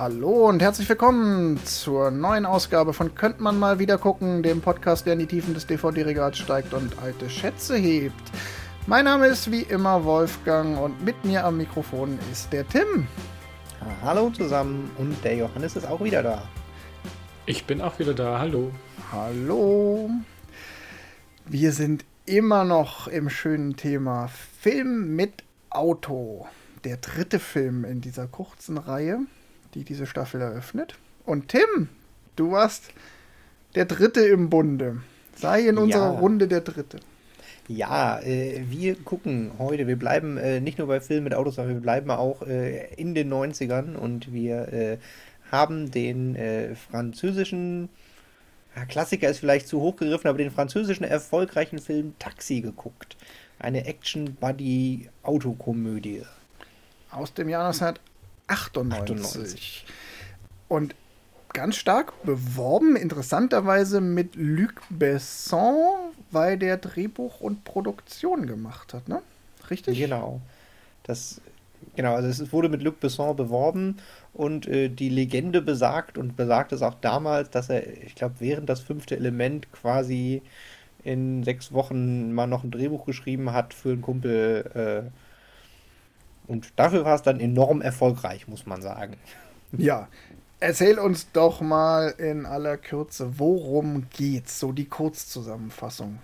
Hallo und herzlich willkommen zur neuen Ausgabe von Könnt man mal wieder gucken, dem Podcast, der in die Tiefen des DVD-Regals steigt und alte Schätze hebt. Mein Name ist wie immer Wolfgang und mit mir am Mikrofon ist der Tim. Hallo zusammen und der Johannes ist auch wieder da. Ich bin auch wieder da, hallo. Hallo. Wir sind immer noch im schönen Thema Film mit Auto. Der dritte Film in dieser kurzen Reihe die diese Staffel eröffnet. Und Tim, du warst der Dritte im Bunde. Sei in unserer ja. Runde der Dritte. Ja, äh, wir gucken heute, wir bleiben äh, nicht nur bei Filmen mit Autos, sondern wir bleiben auch äh, in den 90ern und wir äh, haben den äh, französischen, ja, Klassiker ist vielleicht zu hoch gegriffen, aber den französischen erfolgreichen Film Taxi geguckt. Eine Action-Buddy-Autokomödie. Aus dem Jahr 98. Und ganz stark beworben, interessanterweise mit Luc Besson, weil der Drehbuch und Produktion gemacht hat, ne? Richtig? Genau. Das, genau, also es wurde mit Luc Besson beworben und äh, die Legende besagt und besagt es auch damals, dass er, ich glaube, während das fünfte Element quasi in sechs Wochen mal noch ein Drehbuch geschrieben hat für einen Kumpel. Äh, und dafür war es dann enorm erfolgreich, muss man sagen. Ja, erzähl uns doch mal in aller Kürze, worum geht's? So die Kurzzusammenfassung.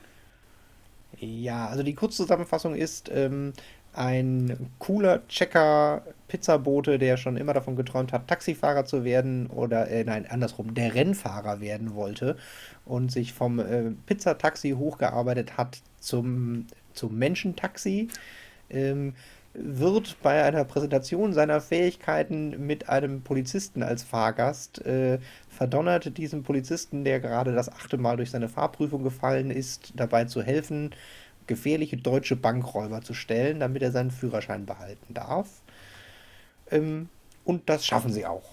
Ja, also die Kurzzusammenfassung ist ähm, ein cooler Checker Pizzabote, der schon immer davon geträumt hat, Taxifahrer zu werden oder äh, nein, andersrum, der Rennfahrer werden wollte und sich vom äh, Pizzataxi hochgearbeitet hat zum, zum Menschentaxi. Ähm, wird bei einer Präsentation seiner Fähigkeiten mit einem Polizisten als Fahrgast äh, verdonnert, diesem Polizisten, der gerade das achte Mal durch seine Fahrprüfung gefallen ist, dabei zu helfen, gefährliche deutsche Bankräuber zu stellen, damit er seinen Führerschein behalten darf. Ähm, und das schaffen sie auch.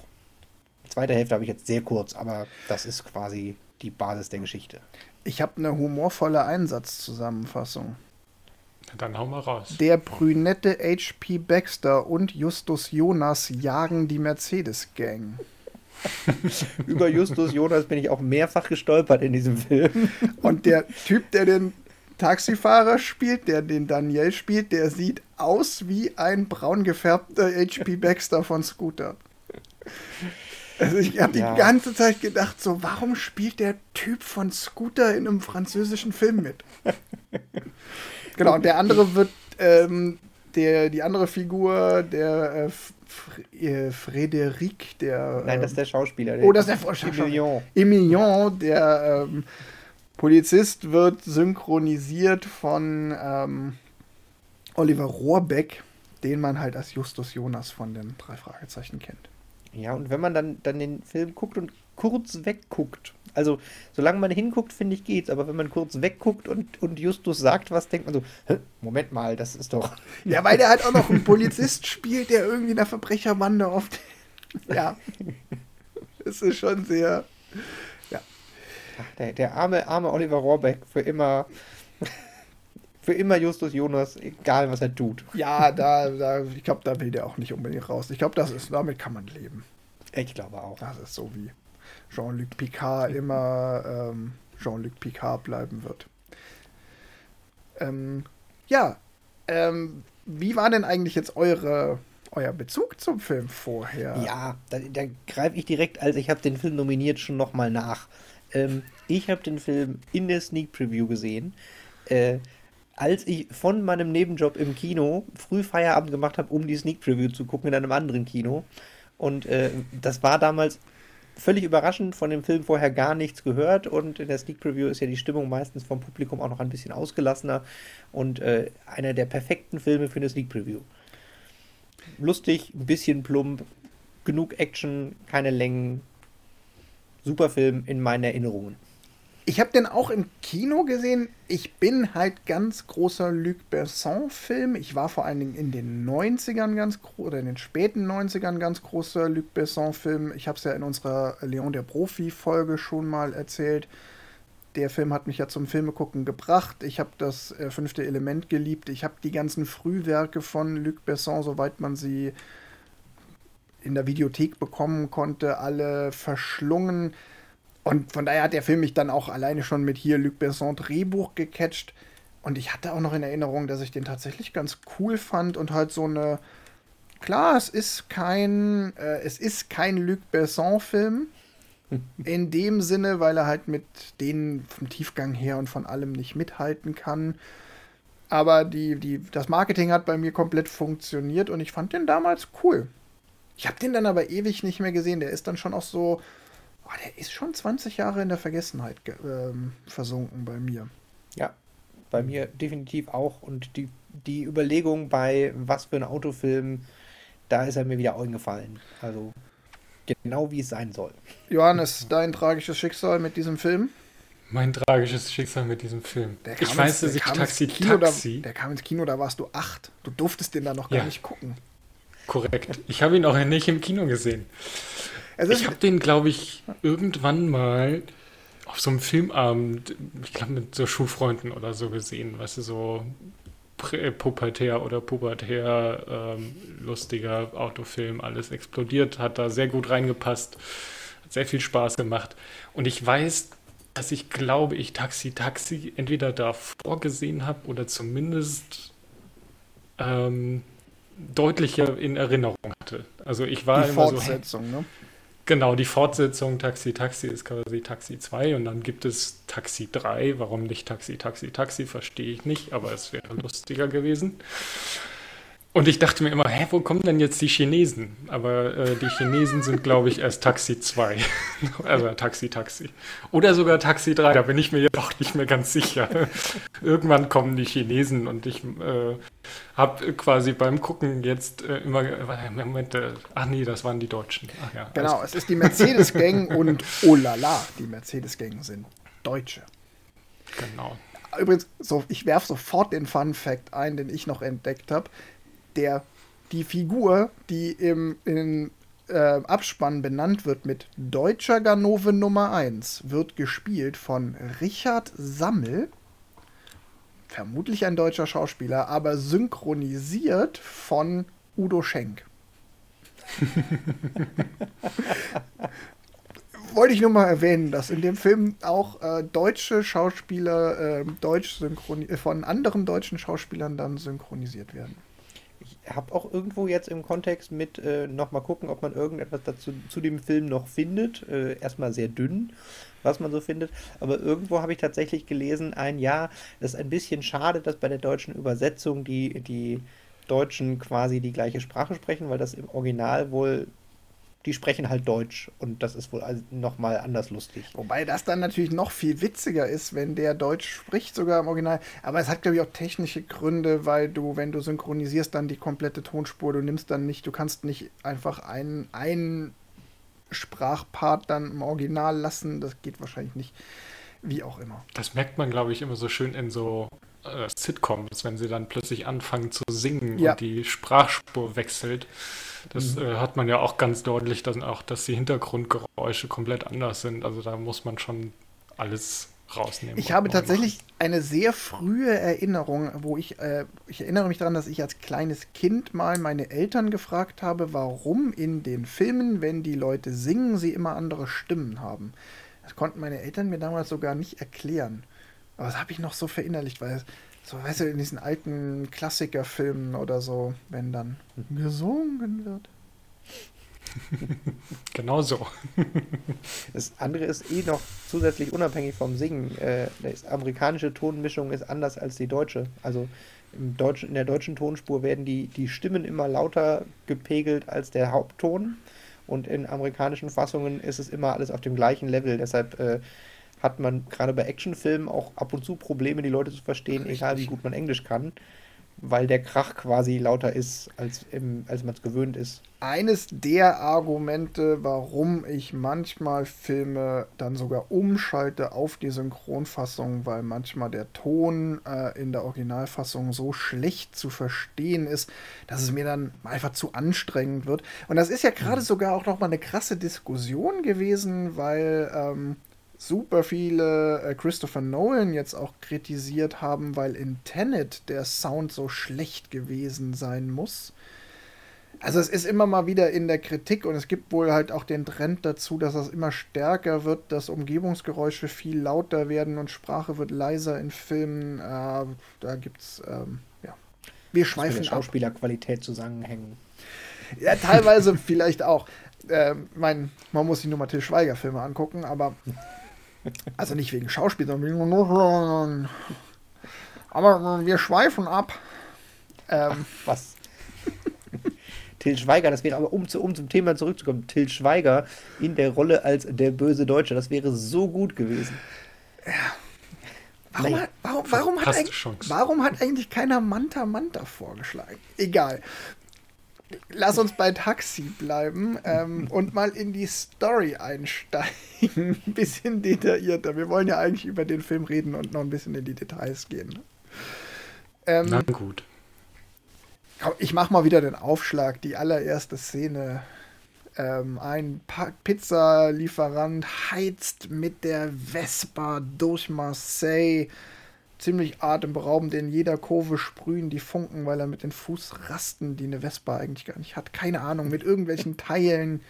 Die zweite Hälfte habe ich jetzt sehr kurz, aber das ist quasi die Basis der Geschichte. Ich habe eine humorvolle Einsatzzusammenfassung. Dann hau mal raus. Der brünette H.P. Baxter und Justus Jonas jagen die Mercedes-Gang. Über Justus Jonas bin ich auch mehrfach gestolpert in diesem Film. Und der Typ, der den Taxifahrer spielt, der den Daniel spielt, der sieht aus wie ein braun gefärbter H.P. Baxter von Scooter. Also ich habe ja. die ganze Zeit gedacht, so warum spielt der Typ von Scooter in einem französischen Film mit? Genau, und der andere wird, ähm, der, die andere Figur, der äh, äh Frédéric, der. Nein, das ist der Schauspieler. Der oh, das ist der Schauspieler. Emilien. Emilien, der ähm, Polizist, wird synchronisiert von ähm, Oliver Rohrbeck, den man halt als Justus Jonas von den drei Fragezeichen kennt. Ja, und wenn man dann, dann den Film guckt und kurz wegguckt, also solange man hinguckt, finde ich geht's, aber wenn man kurz wegguckt und, und Justus sagt was, denkt man so, Moment mal, das ist doch. Ja, weil der halt auch noch einen Polizist spielt, der irgendwie in der Verbrecherbande oft. ja. Das ist schon sehr. Ja. Ach, der, der arme, arme Oliver Rohrbeck für immer. Für immer Justus Jonas, egal was er tut. Ja, da, da ich glaube, da will der auch nicht unbedingt raus. Ich glaube, das ist, damit kann man leben. Ich glaube auch. Das ist so wie Jean-Luc Picard immer ähm, Jean-Luc Picard bleiben wird. Ähm, ja, ähm, wie war denn eigentlich jetzt eure, euer Bezug zum Film vorher? Ja, da, da greife ich direkt, als ich habe den Film nominiert, schon nochmal nach. Ähm, ich habe den Film in der Sneak Preview gesehen. Äh, als ich von meinem Nebenjob im Kino früh Feierabend gemacht habe, um die Sneak Preview zu gucken in einem anderen Kino. Und äh, das war damals völlig überraschend von dem Film vorher gar nichts gehört und in der Sneak Preview ist ja die Stimmung meistens vom Publikum auch noch ein bisschen ausgelassener und äh, einer der perfekten Filme für eine Sneak Preview. Lustig, ein bisschen plump, genug Action, keine Längen. Super Film in meinen Erinnerungen. Ich habe den auch im Kino gesehen. Ich bin halt ganz großer Luc Besson-Film. Ich war vor allen Dingen in den 90ern ganz groß, oder in den späten 90ern ganz großer Luc Besson-Film. Ich habe es ja in unserer Leon der Profi-Folge schon mal erzählt. Der Film hat mich ja zum Filmegucken gebracht. Ich habe das äh, fünfte Element geliebt. Ich habe die ganzen Frühwerke von Luc Besson, soweit man sie in der Videothek bekommen konnte, alle verschlungen. Und von daher hat der Film mich dann auch alleine schon mit hier Luc Besson Drehbuch gecatcht. Und ich hatte auch noch in Erinnerung, dass ich den tatsächlich ganz cool fand und halt so eine. Klar, es ist kein, äh, es ist kein Luc Besson-Film. In dem Sinne, weil er halt mit denen vom Tiefgang her und von allem nicht mithalten kann. Aber die, die, das Marketing hat bei mir komplett funktioniert und ich fand den damals cool. Ich habe den dann aber ewig nicht mehr gesehen. Der ist dann schon auch so. Oh, der ist schon 20 Jahre in der Vergessenheit ähm, versunken bei mir. Ja, bei mir definitiv auch. Und die, die Überlegung bei was für ein Autofilm, da ist er mir wieder eingefallen. Also genau wie es sein soll. Johannes, dein tragisches Schicksal mit diesem Film? Mein tragisches Schicksal mit diesem Film. ich weiß, dass ich Taxi Kino, Taxi. Da, der kam ins Kino, da warst du acht. Du durftest den da noch gar ja. nicht gucken. Korrekt. Ich habe ihn auch nicht im Kino gesehen. Ich habe den, glaube ich, irgendwann mal auf so einem Filmabend, ich glaube mit so Schulfreunden oder so gesehen, weißt du, so pubertär oder pubertär ähm, lustiger Autofilm, alles explodiert, hat da sehr gut reingepasst, hat sehr viel Spaß gemacht. Und ich weiß, dass ich glaube, ich Taxi Taxi entweder da vorgesehen habe oder zumindest ähm, deutlicher in Erinnerung hatte. Also ich war die immer Fortsetzung, so, ne? Genau, die Fortsetzung Taxi Taxi ist quasi Taxi 2 und dann gibt es Taxi 3. Warum nicht Taxi Taxi Taxi, verstehe ich nicht, aber es wäre lustiger gewesen. Und ich dachte mir immer, hä, wo kommen denn jetzt die Chinesen? Aber äh, die Chinesen sind, glaube ich, erst Taxi 2. also Taxi, Taxi. Oder sogar Taxi 3, da bin ich mir jetzt auch nicht mehr ganz sicher. Irgendwann kommen die Chinesen und ich äh, habe quasi beim Gucken jetzt äh, immer, Moment, äh, ach nee, das waren die Deutschen. Ach ja, genau, es ist die Mercedes-Gang und oh la la, die Mercedes-Gang sind Deutsche. Genau. Übrigens, so, ich werfe sofort den Fun-Fact ein, den ich noch entdeckt habe der die Figur, die im, im äh, Abspann benannt wird mit Deutscher Ganove Nummer 1, wird gespielt von Richard Sammel. Vermutlich ein deutscher Schauspieler, aber synchronisiert von Udo Schenk. Wollte ich nur mal erwähnen, dass in dem Film auch äh, deutsche Schauspieler äh, deutsch von anderen deutschen Schauspielern dann synchronisiert werden habe auch irgendwo jetzt im Kontext mit äh, nochmal gucken, ob man irgendetwas dazu zu dem Film noch findet. Äh, erstmal sehr dünn, was man so findet. Aber irgendwo habe ich tatsächlich gelesen, ein Jahr, das ist ein bisschen schade, dass bei der deutschen Übersetzung die, die Deutschen quasi die gleiche Sprache sprechen, weil das im Original wohl die sprechen halt Deutsch und das ist wohl nochmal anders lustig. Wobei das dann natürlich noch viel witziger ist, wenn der Deutsch spricht, sogar im Original. Aber es hat, glaube ich, auch technische Gründe, weil du, wenn du synchronisierst, dann die komplette Tonspur, du nimmst dann nicht, du kannst nicht einfach einen, einen Sprachpart dann im Original lassen. Das geht wahrscheinlich nicht. Wie auch immer. Das merkt man, glaube ich, immer so schön in so äh, Sitcoms, wenn sie dann plötzlich anfangen zu singen ja. und die Sprachspur wechselt. Das mhm. äh, hat man ja auch ganz deutlich, dass, auch, dass die Hintergrundgeräusche komplett anders sind. Also da muss man schon alles rausnehmen. Ich habe tatsächlich machen. eine sehr frühe Erinnerung, wo ich, äh, ich erinnere mich daran, dass ich als kleines Kind mal meine Eltern gefragt habe, warum in den Filmen, wenn die Leute singen, sie immer andere Stimmen haben. Das konnten meine Eltern mir damals sogar nicht erklären. Aber das habe ich noch so verinnerlicht, weil so, weißt du, in diesen alten Klassikerfilmen oder so, wenn dann gesungen wird. genau so. Das andere ist eh noch zusätzlich unabhängig vom Singen. Äh, die amerikanische Tonmischung ist anders als die deutsche. Also im Deutschen, in der deutschen Tonspur werden die, die Stimmen immer lauter gepegelt als der Hauptton. Und in amerikanischen Fassungen ist es immer alles auf dem gleichen Level. Deshalb äh, hat man gerade bei Actionfilmen auch ab und zu Probleme, die Leute zu verstehen, Richtig. egal wie gut man Englisch kann, weil der Krach quasi lauter ist, als, als man es gewöhnt ist. Eines der Argumente, warum ich manchmal Filme dann sogar umschalte auf die Synchronfassung, weil manchmal der Ton äh, in der Originalfassung so schlecht zu verstehen ist, dass es mir dann einfach zu anstrengend wird. Und das ist ja gerade mhm. sogar auch noch mal eine krasse Diskussion gewesen, weil ähm, super viele äh, Christopher Nolan jetzt auch kritisiert haben, weil in Tenet der Sound so schlecht gewesen sein muss. Also es ist immer mal wieder in der Kritik und es gibt wohl halt auch den Trend dazu, dass es immer stärker wird, dass Umgebungsgeräusche viel lauter werden und Sprache wird leiser in Filmen. Äh, da gibt's ähm, ja. Wir schweifen mit der Schauspielerqualität ab. zusammenhängen. Ja, teilweise vielleicht auch. Äh, mein, man muss sich nur mal Till Schweiger Filme angucken, aber also nicht wegen Schauspiel, sondern wegen aber wir schweifen ab. Ähm, Ach, was? Till Schweiger, das wäre aber, um, zu, um zum Thema zurückzukommen, Till Schweiger in der Rolle als der böse Deutsche, das wäre so gut gewesen. Ja. Warum, hat, warum, warum, hat eigentlich, warum hat eigentlich keiner Manta Manta vorgeschlagen? Egal. Lass uns bei Taxi bleiben ähm, und mal in die Story einsteigen. ein bisschen detaillierter. Wir wollen ja eigentlich über den Film reden und noch ein bisschen in die Details gehen. Ähm, Na gut. Ich mach mal wieder den Aufschlag. Die allererste Szene. Ähm, ein Pizzalieferant heizt mit der Vespa durch Marseille. Ziemlich atemberaubend. In jeder Kurve sprühen die Funken, weil er mit den Fußrasten, die eine Vespa eigentlich gar nicht hat, keine Ahnung, mit irgendwelchen Teilen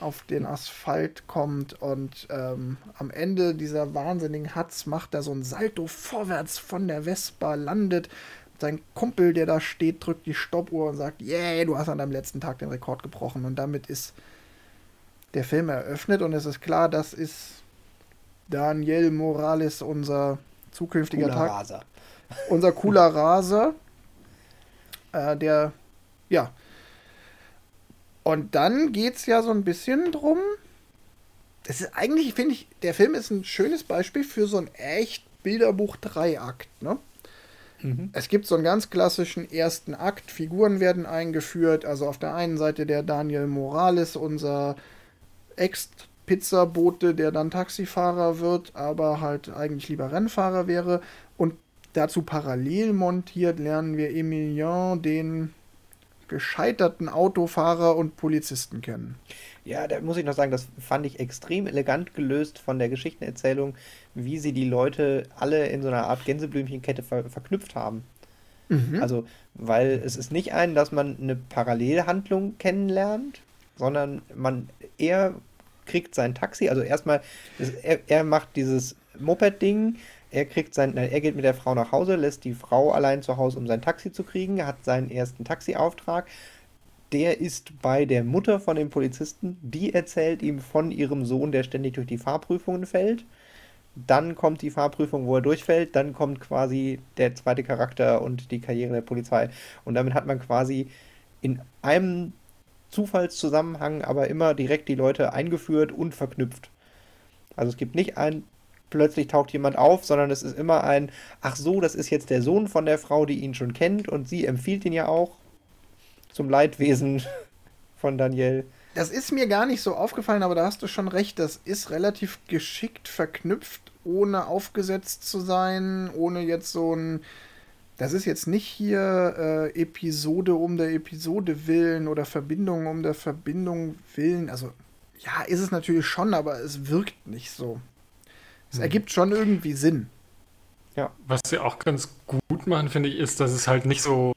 auf den Asphalt kommt und ähm, am Ende dieser wahnsinnigen Hatz macht er so ein Salto vorwärts von der Vespa, landet sein Kumpel, der da steht, drückt die Stoppuhr und sagt, yeah, du hast an deinem letzten Tag den Rekord gebrochen. Und damit ist der Film eröffnet und es ist klar, das ist Daniel Morales, unser zukünftiger cooler Tag. Raser. Unser cooler Raser. Äh, der, ja. Und dann geht es ja so ein bisschen drum. Das ist eigentlich, finde ich, der Film ist ein schönes Beispiel für so ein echt Bilderbuch-Dreiakt, ne? Mhm. Es gibt so einen ganz klassischen ersten Akt, Figuren werden eingeführt, also auf der einen Seite der Daniel Morales, unser Ex-Pizzabote, der dann Taxifahrer wird, aber halt eigentlich lieber Rennfahrer wäre. Und dazu parallel montiert lernen wir Emilien, den gescheiterten Autofahrer und Polizisten kennen. Ja, da muss ich noch sagen, das fand ich extrem elegant gelöst von der Geschichtenerzählung, wie sie die Leute alle in so einer Art Gänseblümchenkette ver verknüpft haben. Mhm. Also, weil es ist nicht ein, dass man eine Parallelhandlung kennenlernt, sondern man eher kriegt sein Taxi, also erstmal, er, er macht dieses Moped-Ding, er kriegt sein, er geht mit der Frau nach Hause, lässt die Frau allein zu Hause, um sein Taxi zu kriegen, hat seinen ersten Taxiauftrag der ist bei der Mutter von dem Polizisten, die erzählt ihm von ihrem Sohn, der ständig durch die Fahrprüfungen fällt. Dann kommt die Fahrprüfung, wo er durchfällt, dann kommt quasi der zweite Charakter und die Karriere der Polizei. Und damit hat man quasi in einem Zufallszusammenhang aber immer direkt die Leute eingeführt und verknüpft. Also es gibt nicht ein, plötzlich taucht jemand auf, sondern es ist immer ein, ach so, das ist jetzt der Sohn von der Frau, die ihn schon kennt und sie empfiehlt ihn ja auch zum Leidwesen von Daniel. Das ist mir gar nicht so aufgefallen, aber da hast du schon recht. Das ist relativ geschickt verknüpft, ohne aufgesetzt zu sein, ohne jetzt so ein. Das ist jetzt nicht hier äh, Episode um der Episode willen oder Verbindung um der Verbindung willen. Also, ja, ist es natürlich schon, aber es wirkt nicht so. Es hm. ergibt schon irgendwie Sinn. Ja. Was sie auch ganz gut machen, finde ich, ist, dass es halt nicht so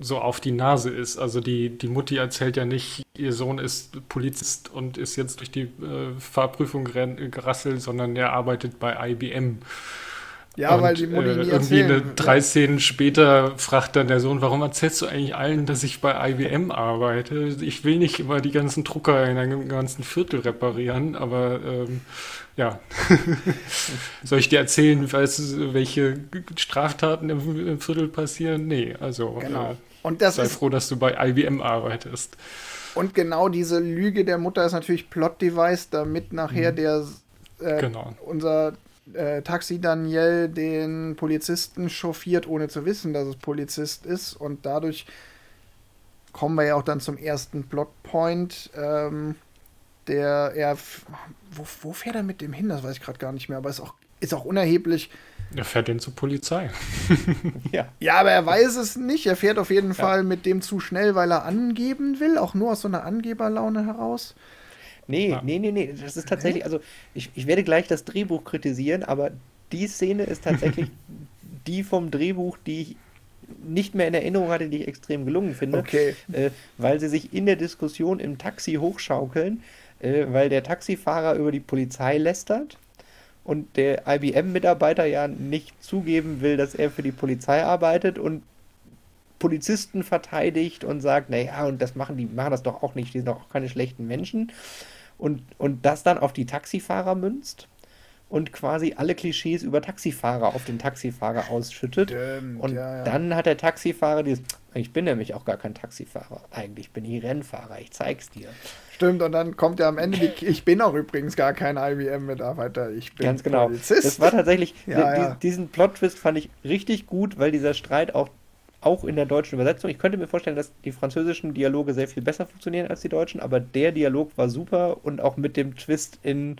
so auf die Nase ist. Also die, die Mutti erzählt ja nicht, ihr Sohn ist Polizist und ist jetzt durch die äh, Fahrprüfung gerasselt, sondern er arbeitet bei IBM. Ja, und, weil die Mutti äh, irgendwie eine, drei Szenen später fragt dann der Sohn, warum erzählst du eigentlich allen, dass ich bei IBM arbeite? Ich will nicht immer die ganzen Drucker in einem ganzen Viertel reparieren, aber ähm, ja. Soll ich dir erzählen, weißt du, welche Straftaten im, im Viertel passieren? Nee, also genau. Äh, und das sei froh, dass du bei IBM arbeitest. Und genau diese Lüge der Mutter ist natürlich Plot-Device, damit nachher mhm. der äh, genau. unser äh, Taxi Daniel den Polizisten chauffiert, ohne zu wissen, dass es Polizist ist. Und dadurch kommen wir ja auch dann zum ersten Plotpoint. Ähm, der er. Wo, wo, fährt er mit dem hin? Das weiß ich gerade gar nicht mehr, aber ist auch, ist auch unerheblich. Er fährt den zur Polizei. ja. ja, aber er weiß es nicht. Er fährt auf jeden ja. Fall mit dem zu schnell, weil er angeben will, auch nur aus so einer Angeberlaune heraus. Nee, ja. nee, nee, nee. Das ist tatsächlich, also ich, ich werde gleich das Drehbuch kritisieren, aber die Szene ist tatsächlich die vom Drehbuch, die ich nicht mehr in Erinnerung hatte, die ich extrem gelungen finde. Okay. Äh, weil sie sich in der Diskussion im Taxi hochschaukeln, äh, weil der Taxifahrer über die Polizei lästert und der IBM-Mitarbeiter ja nicht zugeben will, dass er für die Polizei arbeitet und Polizisten verteidigt und sagt, naja, und das machen die machen das doch auch nicht, die sind doch auch keine schlechten Menschen. Und, und das dann auf die Taxifahrer münzt und quasi alle Klischees über Taxifahrer auf den Taxifahrer ausschüttet. Stimmt, und ja, ja. dann hat der Taxifahrer dieses, ich bin nämlich auch gar kein Taxifahrer. Eigentlich bin ich Rennfahrer, ich zeig's dir. Stimmt, und dann kommt ja am Ende die, ich bin auch übrigens gar kein IBM-Mitarbeiter, ich bin Ganz genau. Polizist. Das war tatsächlich, ja, diesen Plot-Twist fand ich richtig gut, weil dieser Streit auch auch in der deutschen Übersetzung. Ich könnte mir vorstellen, dass die französischen Dialoge sehr viel besser funktionieren als die deutschen, aber der Dialog war super und auch mit dem Twist in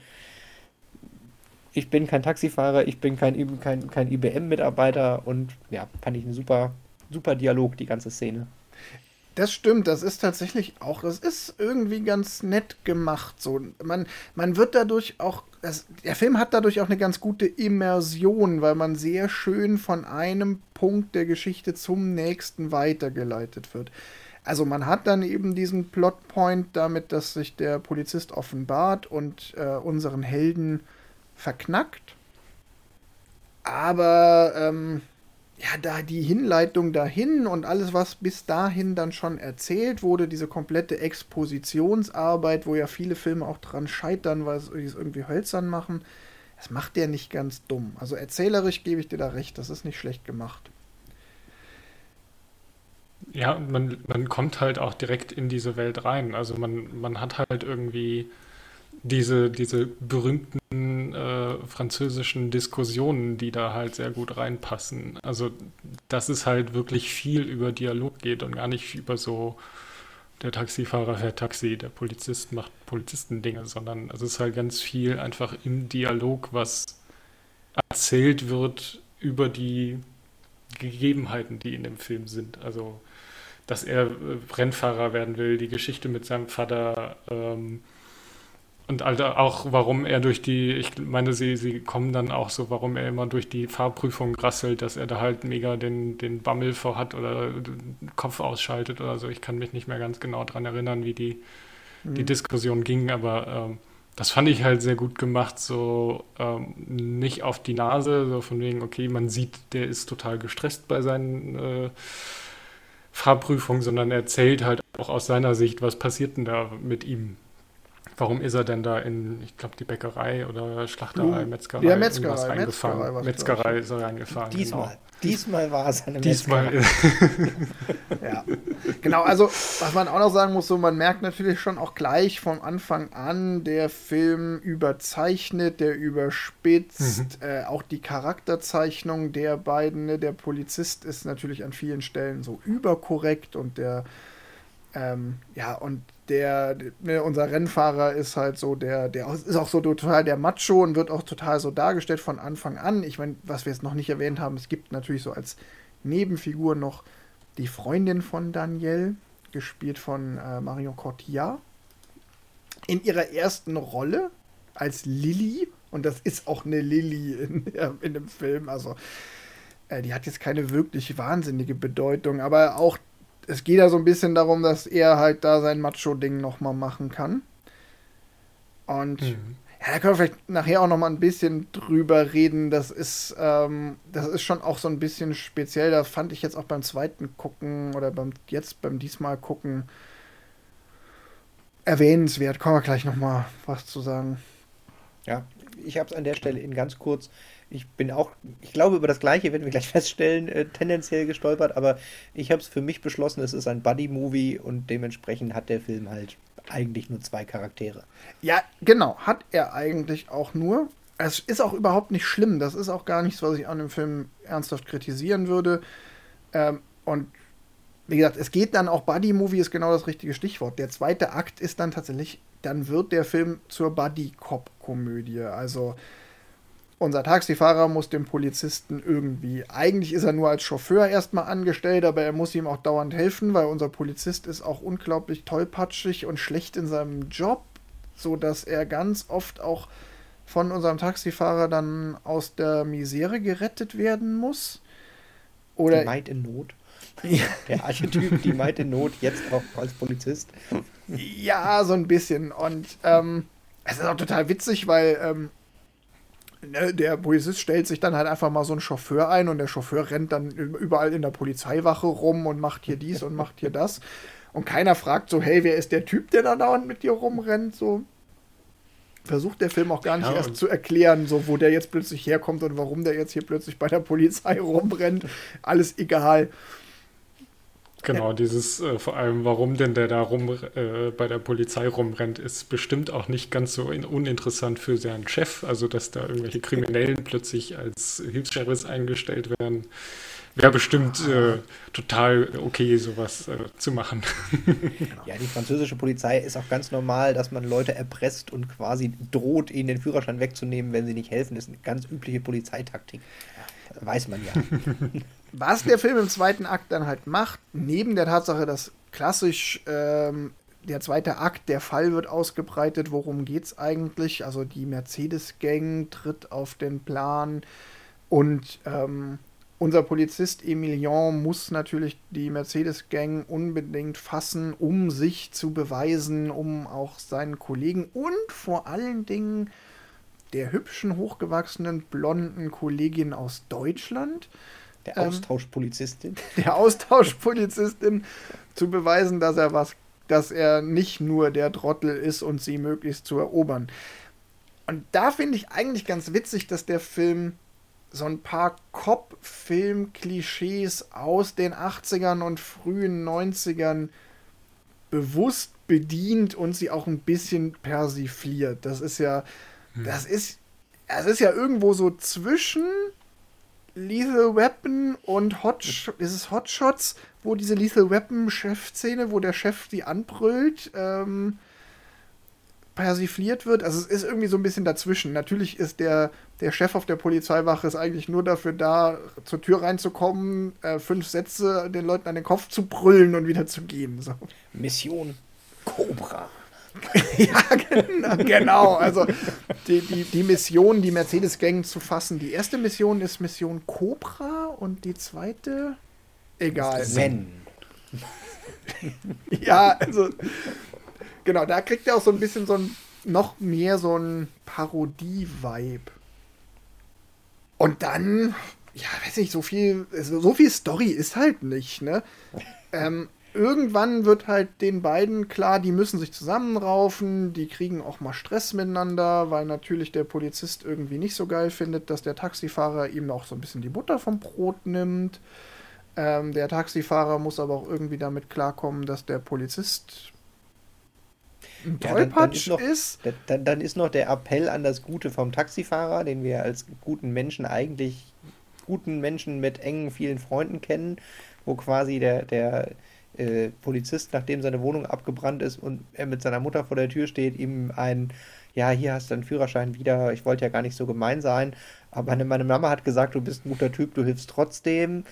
ich bin kein Taxifahrer, ich bin kein, kein, kein IBM-Mitarbeiter und ja, fand ich ein super, super Dialog, die ganze Szene. Das stimmt, das ist tatsächlich auch, das ist irgendwie ganz nett gemacht. So. Man, man wird dadurch auch, das, der Film hat dadurch auch eine ganz gute Immersion, weil man sehr schön von einem Punkt der Geschichte zum nächsten weitergeleitet wird. Also man hat dann eben diesen Plotpoint damit, dass sich der Polizist offenbart und äh, unseren Helden verknackt. Aber ähm, ja, da die Hinleitung dahin und alles, was bis dahin dann schon erzählt wurde, diese komplette Expositionsarbeit, wo ja viele Filme auch dran scheitern, weil sie es irgendwie hölzern machen, das macht der nicht ganz dumm. Also erzählerisch gebe ich dir da recht, das ist nicht schlecht gemacht. Ja, man, man kommt halt auch direkt in diese Welt rein. Also man, man hat halt irgendwie diese, diese berühmten äh, französischen Diskussionen, die da halt sehr gut reinpassen. Also, dass es halt wirklich viel über Dialog geht und gar nicht über so, der Taxifahrer fährt Taxi, der Polizist macht Polizistendinge, sondern es ist halt ganz viel einfach im Dialog, was erzählt wird über die Gegebenheiten, die in dem Film sind. Also, dass er äh, Rennfahrer werden will, die Geschichte mit seinem Vater, ähm, und also auch, warum er durch die, ich meine, sie, sie kommen dann auch so, warum er immer durch die Fahrprüfung rasselt, dass er da halt mega den, den Bammel vor hat oder den Kopf ausschaltet oder so. Ich kann mich nicht mehr ganz genau daran erinnern, wie die, mhm. die Diskussion ging, aber ähm, das fand ich halt sehr gut gemacht, so ähm, nicht auf die Nase, so von wegen, okay, man sieht, der ist total gestresst bei seinen äh, Fahrprüfungen, sondern er erzählt halt auch aus seiner Sicht, was passiert denn da mit ihm Warum ist er denn da in, ich glaube, die Bäckerei oder Schlachterei, Metzgerei, ja, Metzgerei, eingefahren? Metzgerei, Metzgerei ist er reingefahren. Diesmal. Genau. Diesmal war es eine Diesmal ja. Genau, also was man auch noch sagen muss, so man merkt natürlich schon auch gleich vom Anfang an, der Film überzeichnet, der überspitzt, mhm. äh, auch die Charakterzeichnung der beiden, ne, der Polizist ist natürlich an vielen Stellen so überkorrekt und der ähm, ja, und der, ne, unser Rennfahrer ist halt so der, der ist auch so total der Macho und wird auch total so dargestellt von Anfang an. Ich meine, was wir jetzt noch nicht erwähnt haben, es gibt natürlich so als Nebenfigur noch die Freundin von Danielle, gespielt von äh, Marion Cotillard. In ihrer ersten Rolle als Lilly, und das ist auch eine Lilly in, in dem Film, also äh, die hat jetzt keine wirklich wahnsinnige Bedeutung, aber auch es geht ja so ein bisschen darum, dass er halt da sein Macho-Ding nochmal machen kann. Und mhm. ja, da können wir vielleicht nachher auch nochmal ein bisschen drüber reden. Das ist, ähm, das ist schon auch so ein bisschen speziell. Da fand ich jetzt auch beim zweiten Gucken oder beim jetzt beim diesmal gucken erwähnenswert. Kommen wir gleich nochmal was zu sagen. Ja, ich habe es an der Stelle in ganz kurz ich bin auch, ich glaube, über das Gleiche werden wir gleich feststellen, äh, tendenziell gestolpert, aber ich habe es für mich beschlossen, es ist ein Buddy-Movie und dementsprechend hat der Film halt eigentlich nur zwei Charaktere. Ja, genau, hat er eigentlich auch nur. Es ist auch überhaupt nicht schlimm, das ist auch gar nichts, was ich an dem Film ernsthaft kritisieren würde. Ähm, und wie gesagt, es geht dann auch Buddy-Movie ist genau das richtige Stichwort. Der zweite Akt ist dann tatsächlich, dann wird der Film zur Buddy-Cop-Komödie. Also unser Taxifahrer muss dem Polizisten irgendwie, eigentlich ist er nur als Chauffeur erstmal angestellt, aber er muss ihm auch dauernd helfen, weil unser Polizist ist auch unglaublich tollpatschig und schlecht in seinem Job, so dass er ganz oft auch von unserem Taxifahrer dann aus der Misere gerettet werden muss. Oder Leid in Not. Ja. Der Archetyp, die meinte Not, jetzt auch als Polizist. Ja, so ein bisschen. Und ähm, es ist auch total witzig, weil ähm, der Polizist stellt sich dann halt einfach mal so einen Chauffeur ein und der Chauffeur rennt dann überall in der Polizeiwache rum und macht hier dies und macht hier das. Und keiner fragt so, hey, wer ist der Typ, der da dauernd mit dir rumrennt? So versucht der Film auch gar nicht ja, erst zu erklären, so wo der jetzt plötzlich herkommt und warum der jetzt hier plötzlich bei der Polizei rumrennt. Alles egal. Genau, dieses äh, vor allem, warum denn der da rum äh, bei der Polizei rumrennt, ist bestimmt auch nicht ganz so in, uninteressant für seinen Chef. Also, dass da irgendwelche Kriminellen plötzlich als Hilfssheriffs eingestellt werden, wäre bestimmt äh, total okay, sowas äh, zu machen. ja, die französische Polizei ist auch ganz normal, dass man Leute erpresst und quasi droht, ihnen den Führerschein wegzunehmen, wenn sie nicht helfen. Das ist eine ganz übliche Polizeitaktik. Weiß man ja. Was der Film im zweiten Akt dann halt macht, neben der Tatsache, dass klassisch ähm, der zweite Akt, der Fall wird ausgebreitet, worum geht's eigentlich? Also die Mercedes-Gang tritt auf den Plan und ähm, unser Polizist Emilien muss natürlich die Mercedes-Gang unbedingt fassen, um sich zu beweisen, um auch seinen Kollegen und vor allen Dingen der hübschen, hochgewachsenen, blonden Kollegin aus Deutschland der ähm, Austauschpolizistin. Der Austauschpolizistin zu beweisen, dass er was, dass er nicht nur der Trottel ist und sie möglichst zu erobern. Und da finde ich eigentlich ganz witzig, dass der Film so ein paar Cop-Film-Klischees aus den 80ern und frühen 90ern bewusst bedient und sie auch ein bisschen persifliert. Das ist ja, hm. das ist, es ist ja irgendwo so zwischen Lethal Weapon und Hot ist es Hot Shots, wo diese Lethal Weapon Chefszene, wo der Chef die anbrüllt, ähm, persifliert wird. Also es ist irgendwie so ein bisschen dazwischen. Natürlich ist der, der Chef auf der Polizeiwache ist eigentlich nur dafür da, zur Tür reinzukommen, äh, fünf Sätze den Leuten an den Kopf zu brüllen und wieder zu gehen. So. Mission Cobra. ja, genau, genau. Also die, die, die Mission, die Mercedes-Gang zu fassen. Die erste Mission ist Mission Cobra und die zweite. Egal. Zen. ja, also. Genau, da kriegt er auch so ein bisschen so ein. Noch mehr so ein Parodie-Vibe. Und dann. Ja, weiß nicht, so viel. So viel Story ist halt nicht, ne? Ähm, irgendwann wird halt den beiden klar, die müssen sich zusammenraufen, die kriegen auch mal Stress miteinander, weil natürlich der Polizist irgendwie nicht so geil findet, dass der Taxifahrer ihm auch so ein bisschen die Butter vom Brot nimmt. Ähm, der Taxifahrer muss aber auch irgendwie damit klarkommen, dass der Polizist ein ja, dann, dann ist. Noch, dann, dann ist noch der Appell an das Gute vom Taxifahrer, den wir als guten Menschen eigentlich guten Menschen mit engen, vielen Freunden kennen, wo quasi der, der äh, Polizist, nachdem seine Wohnung abgebrannt ist und er mit seiner Mutter vor der Tür steht, ihm ein, ja, hier hast du einen Führerschein wieder, ich wollte ja gar nicht so gemein sein, aber meine Mama hat gesagt, du bist ein guter Typ, du hilfst trotzdem.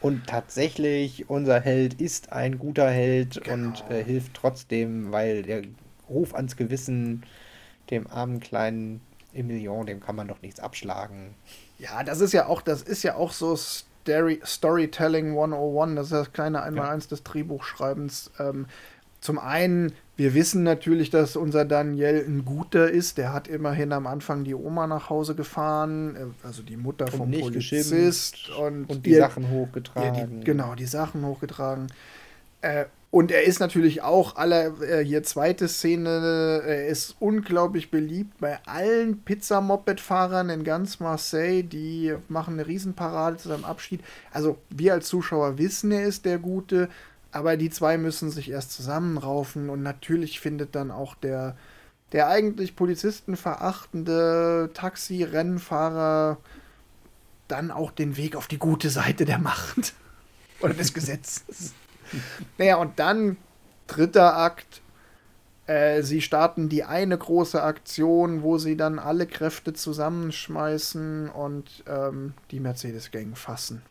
Und tatsächlich, unser Held ist ein guter Held genau. und äh, hilft trotzdem, weil der Ruf ans Gewissen dem armen kleinen Emilion, dem kann man doch nichts abschlagen. Ja, das ist ja auch, das ist ja auch so Storytelling 101, das ist das kleine Einmaleins ja. des Drehbuchschreibens. Ähm, zum einen, wir wissen natürlich, dass unser Daniel ein guter ist. Der hat immerhin am Anfang die Oma nach Hause gefahren, äh, also die Mutter vom Polizist. Und, und die, die Sachen hochgetragen. Ja, die, genau, die Sachen hochgetragen. Äh, und er ist natürlich auch aller, äh, hier zweite Szene, er ist unglaublich beliebt bei allen Pizza-Moped-Fahrern in ganz Marseille, die machen eine Riesenparade zu seinem Abschied. Also wir als Zuschauer wissen, er ist der Gute, aber die zwei müssen sich erst zusammenraufen und natürlich findet dann auch der, der eigentlich Polizisten verachtende Taxi-Rennfahrer dann auch den Weg auf die gute Seite der Macht oder des Gesetzes. Naja, und dann, dritter Akt, äh, sie starten die eine große Aktion, wo sie dann alle Kräfte zusammenschmeißen und ähm, die Mercedes-Gang fassen.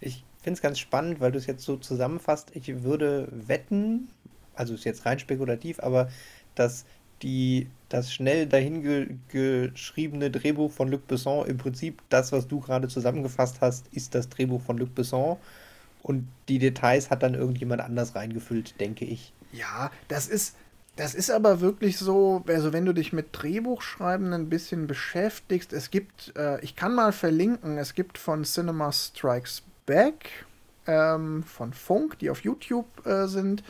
Ich finde es ganz spannend, weil du es jetzt so zusammenfasst. Ich würde wetten, also ist jetzt rein spekulativ, aber dass die, das schnell dahingeschriebene Drehbuch von Luc Besson im Prinzip das, was du gerade zusammengefasst hast, ist das Drehbuch von Luc Besson Und die Details hat dann irgendjemand anders reingefüllt, denke ich. Ja, das ist, das ist aber wirklich so, also wenn du dich mit Drehbuchschreiben ein bisschen beschäftigst, es gibt, äh, ich kann mal verlinken, es gibt von Cinema Strikes Back, ähm, von Funk, die auf YouTube äh, sind,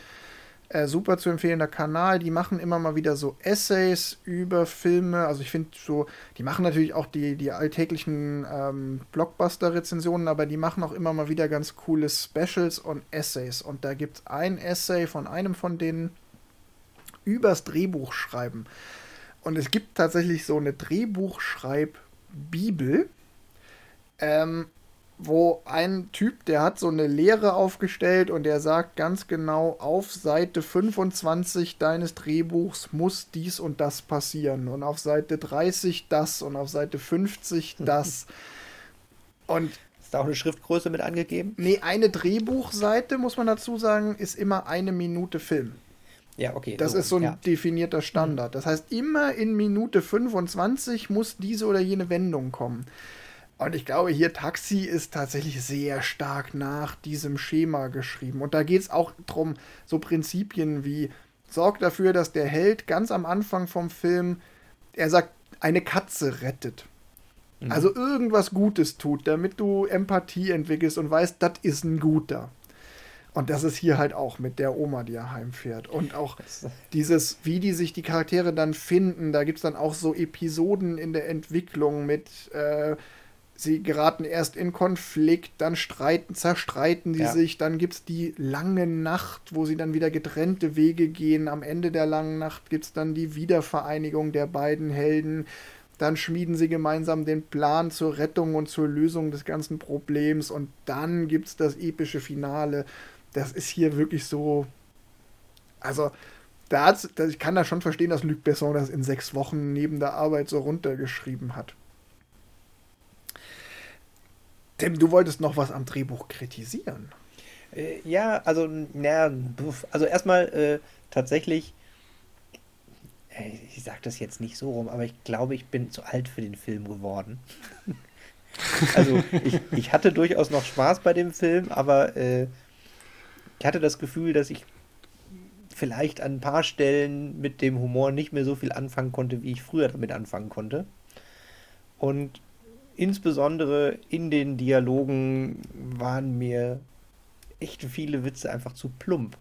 äh, super zu empfehlender Kanal. Die machen immer mal wieder so Essays über Filme. Also ich finde so, die machen natürlich auch die, die alltäglichen ähm, Blockbuster-Rezensionen, aber die machen auch immer mal wieder ganz coole Specials und Essays. Und da gibt es ein Essay von einem von denen, übers Drehbuch schreiben. Und es gibt tatsächlich so eine Drehbuchschreib-Bibel, ähm, wo ein Typ, der hat so eine Lehre aufgestellt und der sagt ganz genau, auf Seite 25 deines Drehbuchs muss dies und das passieren und auf Seite 30 das und auf Seite 50 das. und ist da auch eine Schriftgröße mit angegeben? Nee, eine Drehbuchseite, muss man dazu sagen, ist immer eine Minute Film. Ja, okay. Das so, ist so ein ja. definierter Standard. Das heißt, immer in Minute 25 muss diese oder jene Wendung kommen. Und ich glaube, hier Taxi ist tatsächlich sehr stark nach diesem Schema geschrieben. Und da geht es auch darum, so Prinzipien wie, sorg dafür, dass der Held ganz am Anfang vom Film, er sagt, eine Katze rettet. Mhm. Also irgendwas Gutes tut, damit du Empathie entwickelst und weißt, das ist ein Guter. Und das ist hier halt auch mit der Oma, die er heimfährt. Und auch dieses, wie die sich die Charaktere dann finden. Da gibt es dann auch so Episoden in der Entwicklung mit, äh, sie geraten erst in Konflikt, dann streiten, zerstreiten sie ja. sich, dann gibt es die lange Nacht, wo sie dann wieder getrennte Wege gehen. Am Ende der langen Nacht gibt es dann die Wiedervereinigung der beiden Helden. Dann schmieden sie gemeinsam den Plan zur Rettung und zur Lösung des ganzen Problems. Und dann gibt es das epische Finale das ist hier wirklich so. Also, da ich kann da schon verstehen, dass Luc Besson das in sechs Wochen neben der Arbeit so runtergeschrieben hat. Tim, du wolltest noch was am Drehbuch kritisieren. Äh, ja, also, na, also erstmal äh, tatsächlich, äh, ich sag das jetzt nicht so rum, aber ich glaube, ich bin zu alt für den Film geworden. also, ich, ich hatte durchaus noch Spaß bei dem Film, aber äh, ich hatte das Gefühl, dass ich vielleicht an ein paar Stellen mit dem Humor nicht mehr so viel anfangen konnte, wie ich früher damit anfangen konnte. Und insbesondere in den Dialogen waren mir echt viele Witze einfach zu plump.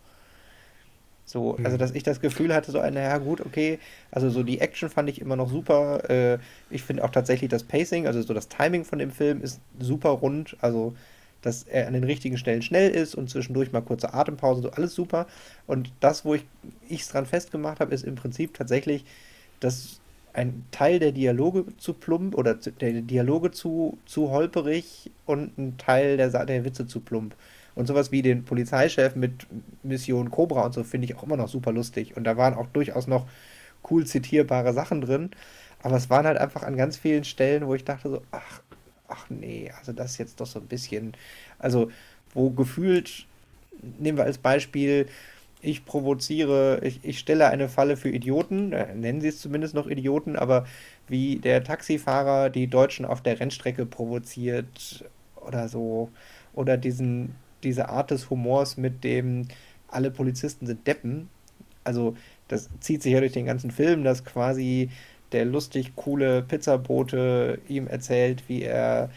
So, also dass ich das Gefühl hatte, so eine, ja gut, okay, also so die Action fand ich immer noch super. Äh, ich finde auch tatsächlich das Pacing, also so das Timing von dem Film ist super rund. Also dass er an den richtigen Stellen schnell ist und zwischendurch mal kurze Atempause, so alles super. Und das, wo ich es dran festgemacht habe, ist im Prinzip tatsächlich, dass ein Teil der Dialoge zu plump oder der Dialoge zu, zu holperig und ein Teil der, der Witze zu plump. Und sowas wie den Polizeichef mit Mission Cobra und so finde ich auch immer noch super lustig. Und da waren auch durchaus noch cool zitierbare Sachen drin. Aber es waren halt einfach an ganz vielen Stellen, wo ich dachte so, ach, ach nee, also das ist jetzt doch so ein bisschen, also wo gefühlt, nehmen wir als Beispiel, ich provoziere, ich, ich stelle eine Falle für Idioten, äh, nennen sie es zumindest noch Idioten, aber wie der Taxifahrer die Deutschen auf der Rennstrecke provoziert oder so, oder diesen, diese Art des Humors, mit dem alle Polizisten sind Deppen. Also das zieht sich ja durch den ganzen Film, dass quasi der lustig coole Pizzabote ihm erzählt, wie er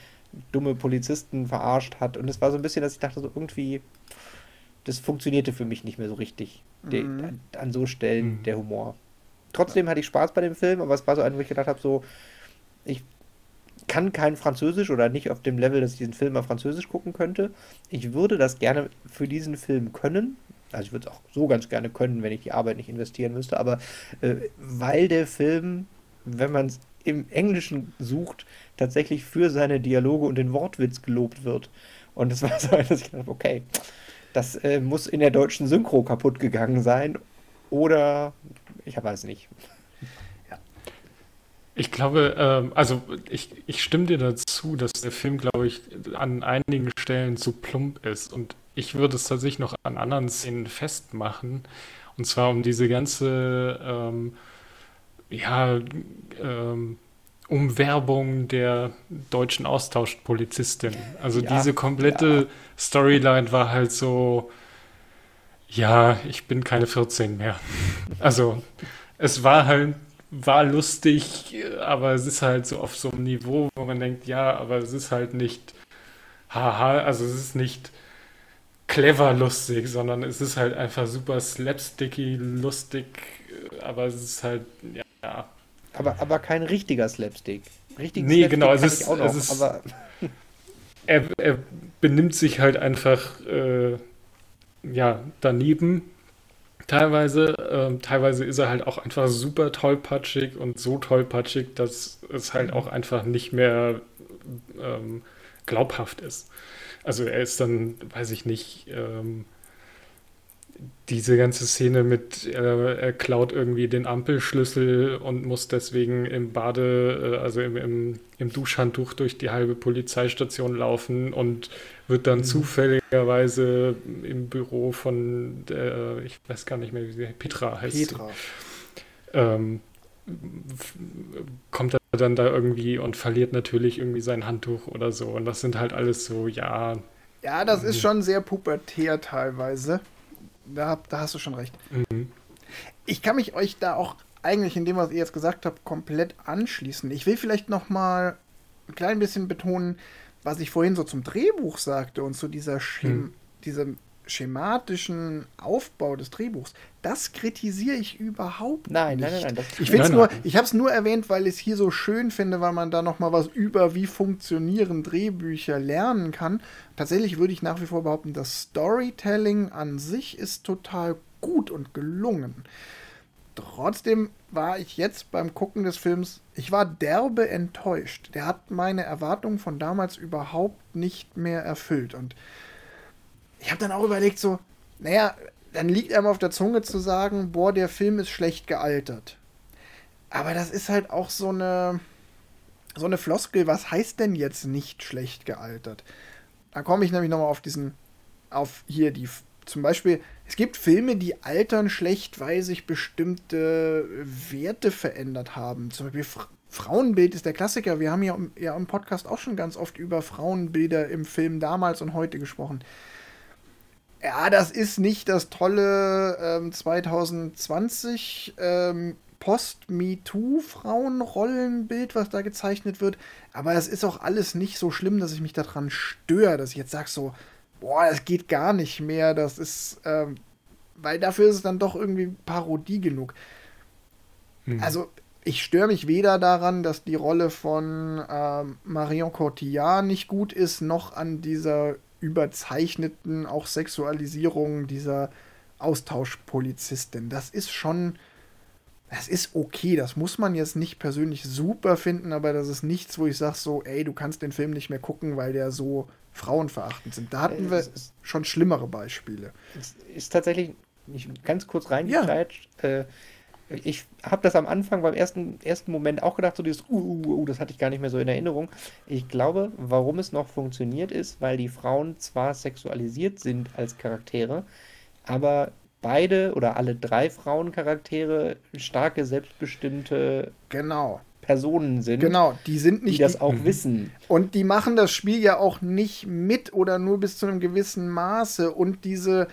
dumme Polizisten verarscht hat. Und es war so ein bisschen, dass ich dachte, so irgendwie, das funktionierte für mich nicht mehr so richtig. Mhm. De, an, an, so Stellen mhm. der Humor. Trotzdem hatte ich Spaß bei dem Film, aber es war so ein, wo ich gedacht habe, so, ich kann kein Französisch oder nicht auf dem Level, dass ich diesen Film mal Französisch gucken könnte. Ich würde das gerne für diesen Film können. Also ich würde es auch so ganz gerne können, wenn ich die Arbeit nicht investieren müsste, aber äh, weil der Film wenn man es im Englischen sucht, tatsächlich für seine Dialoge und den Wortwitz gelobt wird. Und das war so, dass ich dachte, okay, das äh, muss in der deutschen Synchro kaputt gegangen sein. Oder ich weiß nicht. Ich glaube, ähm, also ich, ich stimme dir dazu, dass der Film, glaube ich, an einigen Stellen zu plump ist. Und ich würde es tatsächlich noch an anderen Szenen festmachen. Und zwar um diese ganze ähm, ja, ähm, Umwerbung der deutschen Austauschpolizistin. Also ja, diese komplette ja. Storyline war halt so, ja, ich bin keine 14 mehr. Also es war halt, war lustig, aber es ist halt so auf so einem Niveau, wo man denkt, ja, aber es ist halt nicht, haha, also es ist nicht clever lustig, sondern es ist halt einfach super slapsticky lustig, aber es ist halt, ja. Aber, aber kein richtiger Slapstick. Richtigen nee, Slapstick genau, es ist, noch, es ist er, er, benimmt sich halt einfach äh, ja, daneben teilweise. Ähm, teilweise ist er halt auch einfach super tollpatschig und so tollpatschig, dass es halt auch einfach nicht mehr ähm, glaubhaft ist. Also er ist dann, weiß ich nicht, ähm, diese ganze Szene mit, äh, er klaut irgendwie den Ampelschlüssel und muss deswegen im Bade, äh, also im, im, im, Duschhandtuch durch die halbe Polizeistation laufen und wird dann mhm. zufälligerweise im Büro von, der, ich weiß gar nicht mehr, wie sie Petra heißt. Petra. Ähm, kommt er dann da irgendwie und verliert natürlich irgendwie sein Handtuch oder so. Und das sind halt alles so, ja. Ja, das ist schon sehr pubertär teilweise da, da hast du schon recht. Mhm. Ich kann mich euch da auch eigentlich in dem, was ihr jetzt gesagt habt, komplett anschließen. Ich will vielleicht noch mal ein klein bisschen betonen, was ich vorhin so zum Drehbuch sagte und zu dieser Schem mhm. diesem schematischen Aufbau des Drehbuchs, das kritisiere ich überhaupt nein, nicht. Nein, nein, nein. ich ich habe es nur erwähnt, weil ich es hier so schön finde, weil man da noch mal was über wie funktionieren Drehbücher lernen kann. Tatsächlich würde ich nach wie vor behaupten, das Storytelling an sich ist total gut und gelungen. Trotzdem war ich jetzt beim Gucken des Films, ich war derbe enttäuscht. Der hat meine Erwartungen von damals überhaupt nicht mehr erfüllt und ich habe dann auch überlegt, so, naja, dann liegt einem auf der Zunge zu sagen, boah, der Film ist schlecht gealtert. Aber das ist halt auch so eine, so eine Floskel, was heißt denn jetzt nicht schlecht gealtert? Da komme ich nämlich nochmal auf diesen, auf hier die, zum Beispiel, es gibt Filme, die altern schlecht, weil sich bestimmte Werte verändert haben. Zum Beispiel Fra Frauenbild ist der Klassiker. Wir haben ja, ja im Podcast auch schon ganz oft über Frauenbilder im Film damals und heute gesprochen ja, das ist nicht das tolle ähm, 2020 ähm, Post-MeToo-Frauenrollenbild, was da gezeichnet wird. Aber es ist auch alles nicht so schlimm, dass ich mich daran störe, dass ich jetzt sage so, boah, das geht gar nicht mehr. Das ist, ähm, weil dafür ist es dann doch irgendwie Parodie genug. Mhm. Also ich störe mich weder daran, dass die Rolle von ähm, Marion Cotillard nicht gut ist, noch an dieser überzeichneten auch Sexualisierung dieser Austauschpolizistin. Das ist schon, das ist okay. Das muss man jetzt nicht persönlich super finden, aber das ist nichts, wo ich sage so, ey, du kannst den Film nicht mehr gucken, weil der so frauenverachtend sind. Da hatten wir schon schlimmere Beispiele. Es ist tatsächlich, ich ganz kurz reingekreitscht, ja. äh, ich habe das am Anfang beim ersten, ersten Moment auch gedacht, so dieses, uh, uh, uh, das hatte ich gar nicht mehr so in Erinnerung. Ich glaube, warum es noch funktioniert ist, weil die Frauen zwar sexualisiert sind als Charaktere, aber beide oder alle drei Frauencharaktere starke, selbstbestimmte genau. Personen sind. Genau, die sind nicht. Die das auch wissen. Und die machen das Spiel ja auch nicht mit oder nur bis zu einem gewissen Maße. Und diese,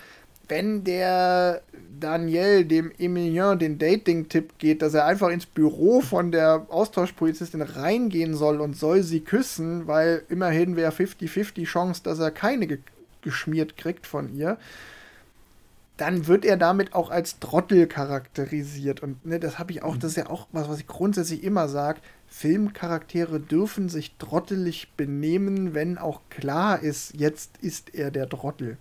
wenn der Daniel dem Emilien den Dating-Tipp geht, dass er einfach ins Büro von der Austauschpolizistin reingehen soll und soll sie küssen, weil immerhin wäre 50-50 Chance, dass er keine ge geschmiert kriegt von ihr, dann wird er damit auch als Trottel charakterisiert. Und ne, das habe ich auch, das ist ja auch was, was ich grundsätzlich immer sage. Filmcharaktere dürfen sich trottelig benehmen, wenn auch klar ist, jetzt ist er der Trottel.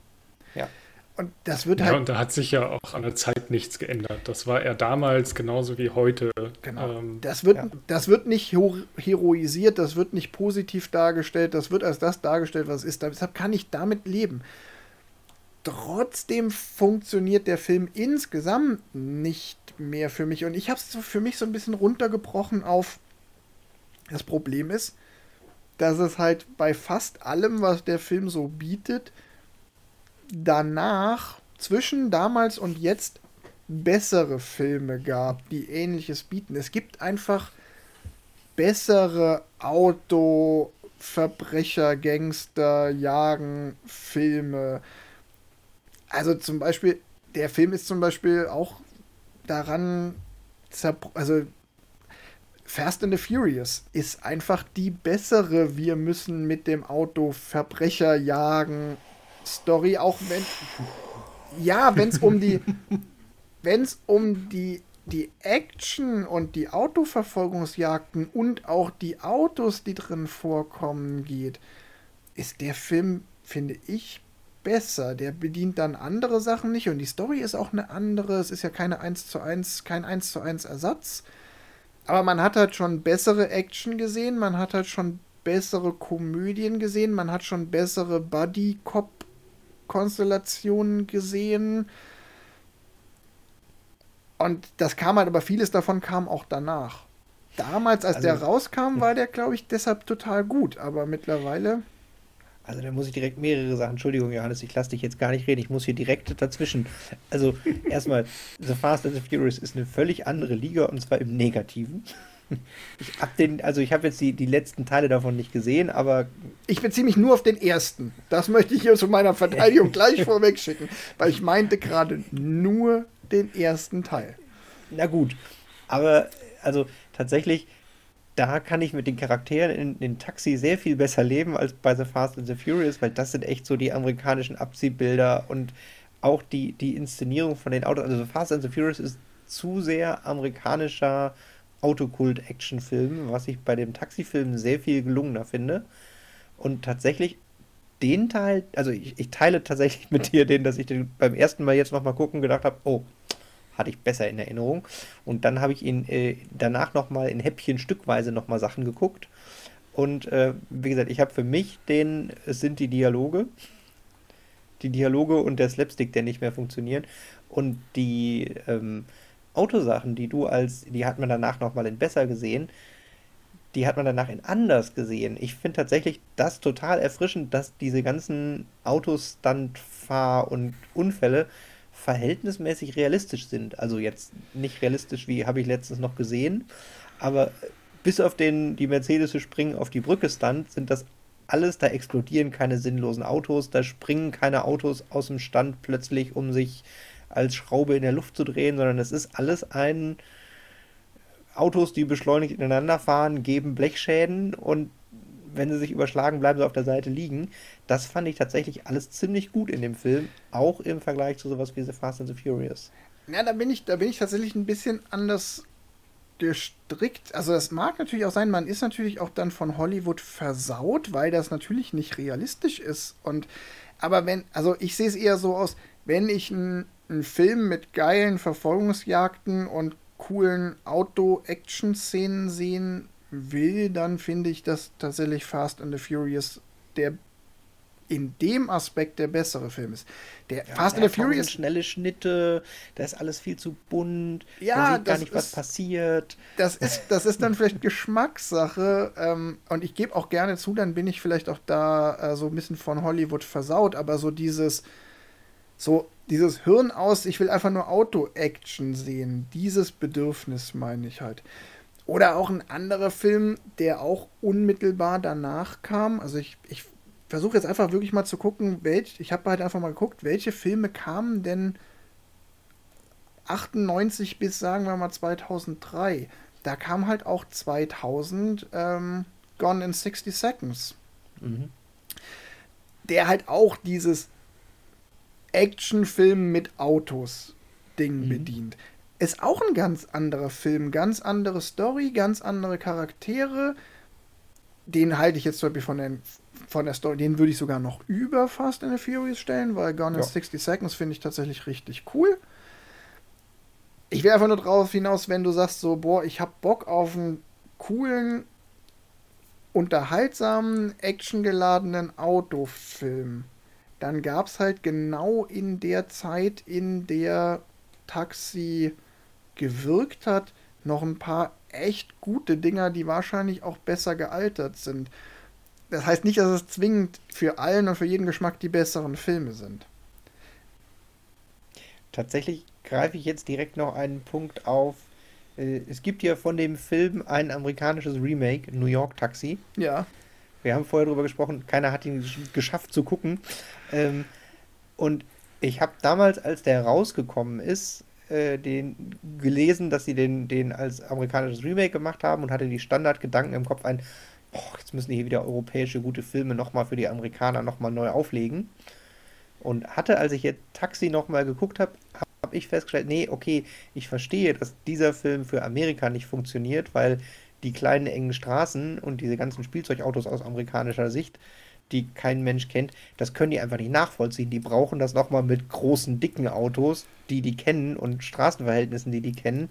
Ja. Und das wird halt. Ja, und da hat sich ja auch an der Zeit nichts geändert. Das war er damals genauso wie heute. Genau. Ähm, das, wird, ja. das wird nicht heroisiert, das wird nicht positiv dargestellt, das wird als das dargestellt, was es ist. Deshalb kann ich damit leben. Trotzdem funktioniert der Film insgesamt nicht mehr für mich. Und ich habe es für mich so ein bisschen runtergebrochen auf. Das Problem ist, dass es halt bei fast allem, was der Film so bietet, danach, zwischen damals und jetzt, bessere Filme gab, die ähnliches bieten. Es gibt einfach bessere Auto, Verbrecher, Gangster, Jagen, Filme. Also zum Beispiel, der Film ist zum Beispiel auch daran, also Fast and the Furious ist einfach die bessere. Wir müssen mit dem Auto Verbrecher jagen. Story, auch wenn. Ja, wenn es um die. wenn es um die, die Action und die Autoverfolgungsjagden und auch die Autos, die drin vorkommen, geht, ist der Film, finde ich, besser. Der bedient dann andere Sachen nicht und die Story ist auch eine andere. Es ist ja keine 1 zu 1, kein 1 zu 1 Ersatz. Aber man hat halt schon bessere Action gesehen, man hat halt schon bessere Komödien gesehen, man hat schon bessere Buddy-Cop-Konstellationen gesehen. Und das kam halt, aber vieles davon kam auch danach. Damals, als also, der rauskam, war der, glaube ich, deshalb total gut. Aber mittlerweile. Also da muss ich direkt mehrere Sachen. Entschuldigung, Johannes, ich lasse dich jetzt gar nicht reden. Ich muss hier direkt dazwischen. Also erstmal, The Fast and the Furious ist eine völlig andere Liga und zwar im Negativen. Ich hab den, also ich habe jetzt die, die letzten Teile davon nicht gesehen, aber. Ich beziehe mich nur auf den ersten. Das möchte ich hier zu meiner Verteidigung gleich vorweg schicken, weil ich meinte gerade nur den ersten Teil. Na gut. Aber also tatsächlich, da kann ich mit den Charakteren in den Taxi sehr viel besser leben als bei The Fast and the Furious, weil das sind echt so die amerikanischen Abziehbilder und auch die, die Inszenierung von den Autos. Also The Fast and the Furious ist zu sehr amerikanischer Autokult-Action-Film, was ich bei dem Taxi-Film sehr viel gelungener finde. Und tatsächlich den Teil, also ich, ich teile tatsächlich mit dir den, dass ich den beim ersten Mal jetzt nochmal gucken gedacht habe, oh, hatte ich besser in Erinnerung. Und dann habe ich ihn äh, danach nochmal in Häppchen stückweise nochmal Sachen geguckt. Und äh, wie gesagt, ich habe für mich den, es sind die Dialoge. Die Dialoge und der Slapstick, der nicht mehr funktionieren. Und die ähm, Autosachen, die du als, die hat man danach nochmal in besser gesehen, die hat man danach in anders gesehen. Ich finde tatsächlich das total erfrischend, dass diese ganzen Autos, Stuntfahr und Unfälle verhältnismäßig realistisch sind. Also jetzt nicht realistisch, wie habe ich letztens noch gesehen, aber bis auf den, die Mercedes springen auf die Brücke stand, sind das alles, da explodieren keine sinnlosen Autos, da springen keine Autos aus dem Stand plötzlich, um sich als Schraube in der Luft zu drehen, sondern es ist alles ein Autos, die beschleunigt ineinander fahren, geben Blechschäden und wenn sie sich überschlagen, bleiben sie auf der Seite liegen. Das fand ich tatsächlich alles ziemlich gut in dem Film, auch im Vergleich zu sowas wie The Fast and the Furious. Ja, da bin ich, da bin ich tatsächlich ein bisschen anders gestrickt. Also es mag natürlich auch sein, man ist natürlich auch dann von Hollywood versaut, weil das natürlich nicht realistisch ist. Und aber wenn, also ich sehe es eher so aus, wenn ich einen Film mit geilen Verfolgungsjagden und coolen Auto-Action-Szenen sehen will, dann finde ich, dass tatsächlich Fast and the Furious der in dem Aspekt der bessere Film ist. Der ja, Fast and the Furious. Schnelle Schnitte, da ist alles viel zu bunt, ja, man sieht gar nicht, ist, was passiert. Das ist, das ist dann vielleicht Geschmackssache. Ähm, und ich gebe auch gerne zu, dann bin ich vielleicht auch da äh, so ein bisschen von Hollywood versaut, aber so dieses, so dieses Hirn aus, ich will einfach nur Auto-Action sehen, dieses Bedürfnis meine ich halt. Oder auch ein anderer Film, der auch unmittelbar danach kam. Also ich, ich versuche jetzt einfach wirklich mal zu gucken, welch, ich habe halt einfach mal geguckt, welche Filme kamen denn 98 bis sagen wir mal 2003. Da kam halt auch 2000 ähm, Gone in 60 Seconds. Mhm. Der halt auch dieses Actionfilm mit Autos Ding mhm. bedient. Ist auch ein ganz anderer Film, ganz andere Story, ganz andere Charaktere. Den halte ich jetzt zum Beispiel von, den, von der Story, den würde ich sogar noch über Fast and the Furious stellen, weil Gone in 60 Seconds finde ich tatsächlich richtig cool. Ich will einfach nur drauf hinaus, wenn du sagst so, boah, ich habe Bock auf einen coolen, unterhaltsamen, actiongeladenen Autofilm. Dann gab es halt genau in der Zeit, in der Taxi gewirkt hat, noch ein paar echt gute Dinger, die wahrscheinlich auch besser gealtert sind. Das heißt nicht, dass es zwingend für allen und für jeden Geschmack die besseren Filme sind. Tatsächlich greife ich jetzt direkt noch einen Punkt auf, Äh, es gibt ja von dem Film ein amerikanisches Remake, New York Taxi. Ja. Wir haben vorher darüber gesprochen, keiner hat ihn geschafft zu gucken. Ähm, und ich habe damals, als der rausgekommen ist, äh, den gelesen, dass sie den, den als amerikanisches Remake gemacht haben und hatte die Standardgedanken im Kopf ein, oh, jetzt müssen die hier wieder europäische gute Filme nochmal für die Amerikaner nochmal neu auflegen. Und hatte, als ich jetzt Taxi nochmal geguckt habe, habe ich festgestellt, nee, okay, ich verstehe, dass dieser Film für Amerika nicht funktioniert, weil die kleinen engen Straßen und diese ganzen Spielzeugautos aus amerikanischer Sicht, die kein Mensch kennt, das können die einfach nicht nachvollziehen. Die brauchen das nochmal mit großen, dicken Autos, die die kennen und Straßenverhältnissen, die die kennen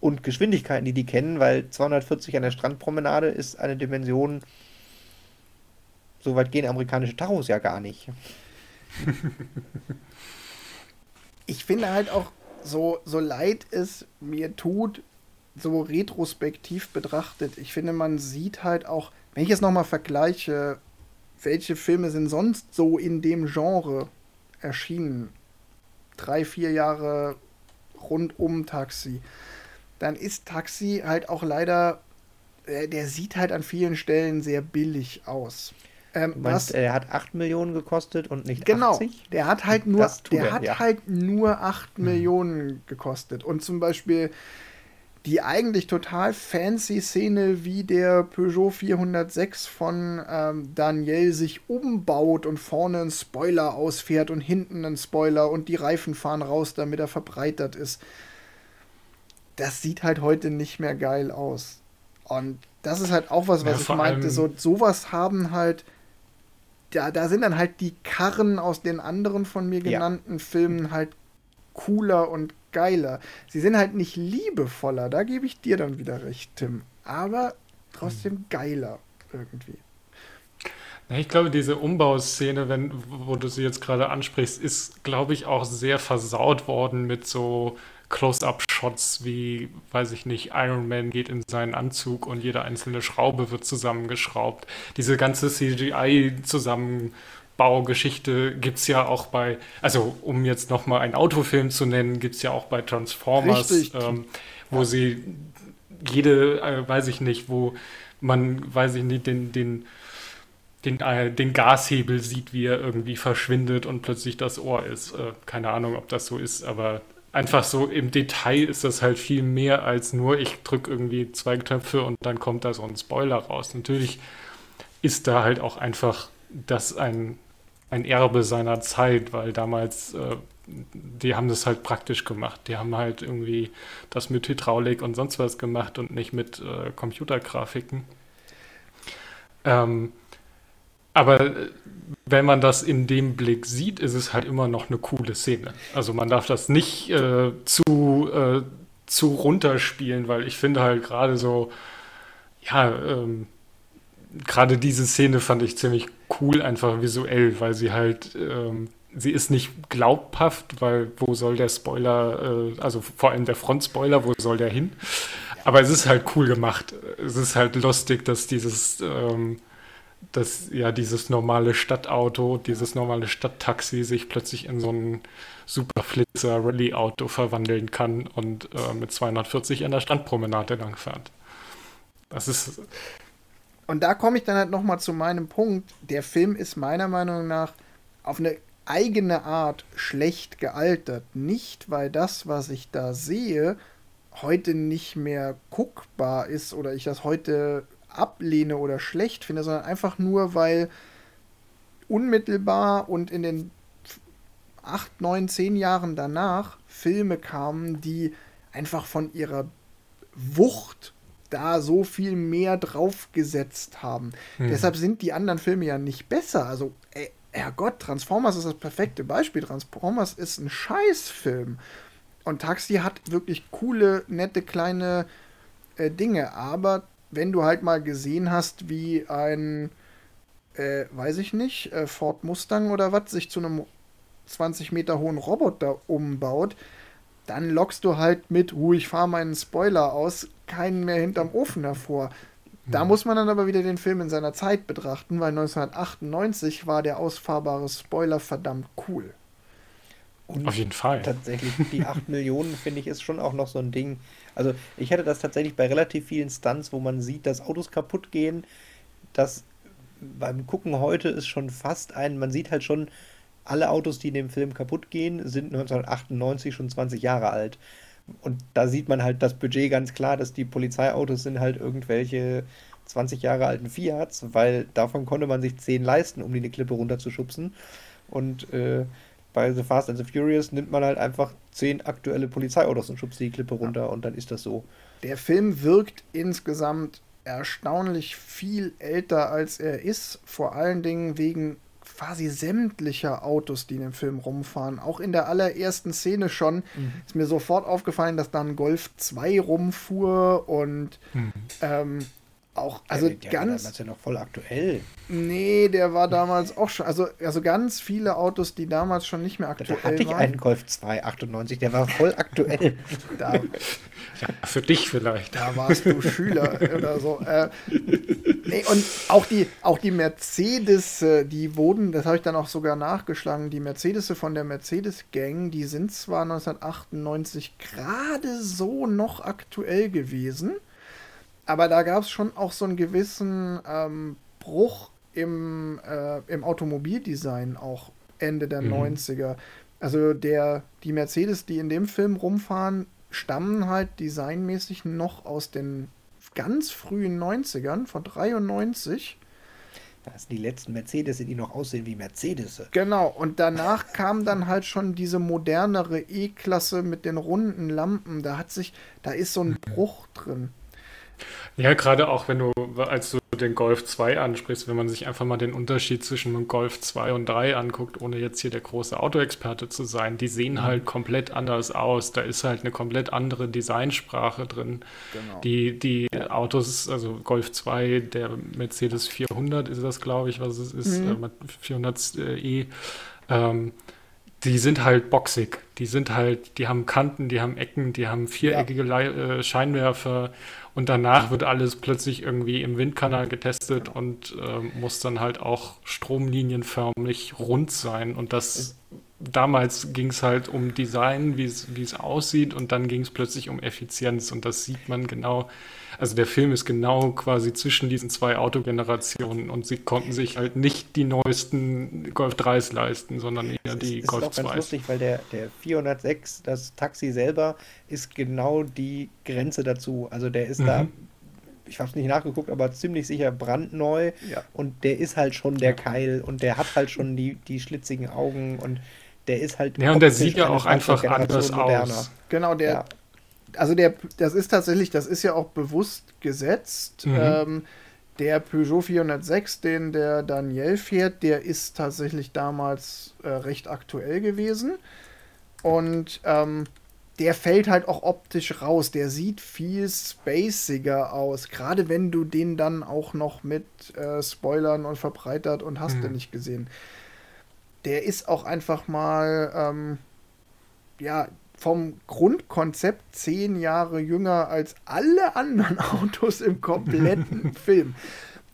und Geschwindigkeiten, die die kennen, weil 240 an der Strandpromenade ist eine Dimension, so weit gehen amerikanische Tachos ja gar nicht. ich finde halt auch, so, so leid es mir tut, so retrospektiv betrachtet, ich finde, man sieht halt auch, wenn ich es nochmal vergleiche, welche Filme sind sonst so in dem Genre erschienen? Drei, vier Jahre rund um Taxi. Dann ist Taxi halt auch leider, äh, der sieht halt an vielen Stellen sehr billig aus. Ähm, du meinst, was, er hat 8 Millionen gekostet und nicht genau, 80? Genau, der hat halt nur, der er, hat ja. halt nur 8 hm. Millionen gekostet. Und zum Beispiel die eigentlich total fancy Szene, wie der Peugeot 406 von ähm, Daniel sich umbaut und vorne ein Spoiler ausfährt und hinten ein Spoiler und die Reifen fahren raus, damit er verbreitert ist. Das sieht halt heute nicht mehr geil aus. Und das ist halt auch was, was ja, ich meinte. So, sowas haben halt. Da, da sind dann halt die Karren aus den anderen von mir genannten ja. Filmen halt cooler und geiler. Sie sind halt nicht liebevoller, da gebe ich dir dann wieder recht, Tim. Aber trotzdem hm. geiler irgendwie. Ich glaube, diese Umbauszene, wenn, wo du sie jetzt gerade ansprichst, ist, glaube ich, auch sehr versaut worden mit so Close-up-Shots wie, weiß ich nicht, Iron Man geht in seinen Anzug und jede einzelne Schraube wird zusammengeschraubt. Diese ganze CGI-Zusammen- Baugeschichte gibt es ja auch bei, also um jetzt nochmal einen Autofilm zu nennen, gibt es ja auch bei Transformers, ähm, wo ja. sie jede, äh, weiß ich nicht, wo man, weiß ich nicht, den, den, den, äh, den Gashebel sieht, wie er irgendwie verschwindet und plötzlich das Ohr ist. Äh, keine Ahnung, ob das so ist, aber einfach so im Detail ist das halt viel mehr als nur, ich drücke irgendwie zwei Knöpfe und dann kommt da so ein Spoiler raus. Natürlich ist da halt auch einfach das ein ein Erbe seiner Zeit, weil damals, äh, die haben das halt praktisch gemacht. Die haben halt irgendwie das mit Hydraulik und sonst was gemacht und nicht mit äh, Computergrafiken. Ähm, aber äh, wenn man das in dem Blick sieht, ist es halt immer noch eine coole Szene. Also man darf das nicht äh, zu, äh, zu runterspielen, weil ich finde halt gerade so, ja, ähm, gerade diese Szene fand ich ziemlich cool, einfach visuell, weil sie halt, ähm, sie ist nicht glaubhaft, weil wo soll der Spoiler, äh, also vor allem der Frontspoiler, wo soll der hin? Aber es ist halt cool gemacht. Es ist halt lustig, dass dieses, ähm, dass ja dieses normale Stadtauto, dieses normale Stadttaxi sich plötzlich in so ein Superflitzer Rallye-Auto verwandeln kann und äh, mit 240 an der Strandpromenade langfährt. Das ist und da komme ich dann halt nochmal zu meinem Punkt. Der Film ist meiner Meinung nach auf eine eigene Art schlecht gealtert. Nicht, weil das, was ich da sehe, heute nicht mehr guckbar ist oder ich das heute ablehne oder schlecht finde, sondern einfach nur, weil unmittelbar und in den acht, neun, zehn Jahren danach Filme kamen, die einfach von ihrer Wucht da so viel mehr draufgesetzt haben. Hm. Deshalb sind die anderen Filme ja nicht besser. Also, ey, Herrgott, Transformers ist das perfekte Beispiel. Transformers ist ein Scheißfilm. Und Taxi hat wirklich coole, nette, kleine äh, Dinge. Aber wenn du halt mal gesehen hast, wie ein, äh, weiß ich nicht, äh, Ford Mustang oder was, sich zu einem 20 Meter hohen Roboter umbaut, dann lockst du halt mit, uh, ich fahre meinen Spoiler aus, keinen mehr hinterm Ofen hervor. Da mhm. muss man dann aber wieder den Film in seiner Zeit betrachten, weil 1998 war der ausfahrbare Spoiler verdammt cool. Und Auf jeden Fall. Tatsächlich, die 8 Millionen, finde ich, ist schon auch noch so ein Ding. Also, ich hätte das tatsächlich bei relativ vielen Stunts, wo man sieht, dass Autos kaputt gehen. Das beim Gucken heute ist schon fast ein, man sieht halt schon, alle Autos, die in dem Film kaputt gehen, sind 1998 schon 20 Jahre alt. Und da sieht man halt das Budget ganz klar, dass die Polizeiautos sind halt irgendwelche 20 Jahre alten Fiats, weil davon konnte man sich 10 leisten, um die eine Klippe runterzuschubsen. Und äh, bei The Fast and the Furious nimmt man halt einfach 10 aktuelle Polizeiautos und schubst die Klippe runter und dann ist das so. Der Film wirkt insgesamt erstaunlich viel älter als er ist, vor allen Dingen wegen quasi sämtlicher Autos, die in dem Film rumfahren. Auch in der allerersten Szene schon mhm. ist mir sofort aufgefallen, dass da ein Golf 2 rumfuhr und mhm. ähm, auch, also der, der ganz. War ja noch voll aktuell. Nee, der war damals auch schon. Also, also ganz viele Autos, die damals schon nicht mehr aktuell waren. Da hatte ich einen Golf 2 98, der war voll aktuell. da, ja, für dich vielleicht. Da warst du Schüler oder so. Äh, nee, und auch die, auch die Mercedes, äh, die wurden, das habe ich dann auch sogar nachgeschlagen, die Mercedes von der Mercedes-Gang, die sind zwar 1998 gerade so noch aktuell gewesen aber da gab es schon auch so einen gewissen ähm, Bruch im, äh, im Automobildesign auch Ende der mhm. 90er. Also der, die Mercedes, die in dem Film rumfahren, stammen halt designmäßig noch aus den ganz frühen 90ern, von 93. Das sind die letzten Mercedes, die noch aussehen wie Mercedes. Genau, und danach kam dann halt schon diese modernere E-Klasse mit den runden Lampen. Da hat sich, da ist so ein mhm. Bruch drin. Ja, gerade auch wenn du, als du den Golf 2 ansprichst, wenn man sich einfach mal den Unterschied zwischen dem Golf 2 und 3 anguckt, ohne jetzt hier der große Autoexperte zu sein, die sehen mhm. halt komplett anders aus. Da ist halt eine komplett andere Designsprache drin. Genau. Die, die Autos, also Golf 2, der Mercedes 400 ist das, glaube ich, was es ist, mhm. äh, 400e, ähm, die sind halt boxig. Die sind halt, die haben Kanten, die haben Ecken, die haben viereckige ja. äh, Scheinwerfer und danach wird alles plötzlich irgendwie im Windkanal getestet und äh, muss dann halt auch stromlinienförmig rund sein. Und das damals ging es halt um Design, wie es aussieht, und dann ging es plötzlich um Effizienz. Und das sieht man genau also der Film ist genau quasi zwischen diesen zwei Autogenerationen und sie konnten sich halt nicht die neuesten Golf 3s leisten, sondern eher die ist, Golf 2s. Das ist ganz lustig, weil der, der 406, das Taxi selber, ist genau die Grenze dazu. Also der ist mhm. da ich habe es nicht nachgeguckt, aber ziemlich sicher brandneu. Ja. Und der ist halt schon der Keil und der hat halt schon die, die schlitzigen Augen und der ist halt. Ja, und der sieht ja auch einfach anders moderner. aus. Genau, der, ja also der, das ist tatsächlich, das ist ja auch bewusst gesetzt. Mhm. Ähm, der Peugeot 406, den der Daniel fährt, der ist tatsächlich damals äh, recht aktuell gewesen. Und ähm, der fällt halt auch optisch raus. Der sieht viel spaciger aus. Gerade wenn du den dann auch noch mit äh, Spoilern und verbreitert und hast mhm. du nicht gesehen. Der ist auch einfach mal, ähm, ja, vom Grundkonzept zehn Jahre jünger als alle anderen Autos im kompletten Film.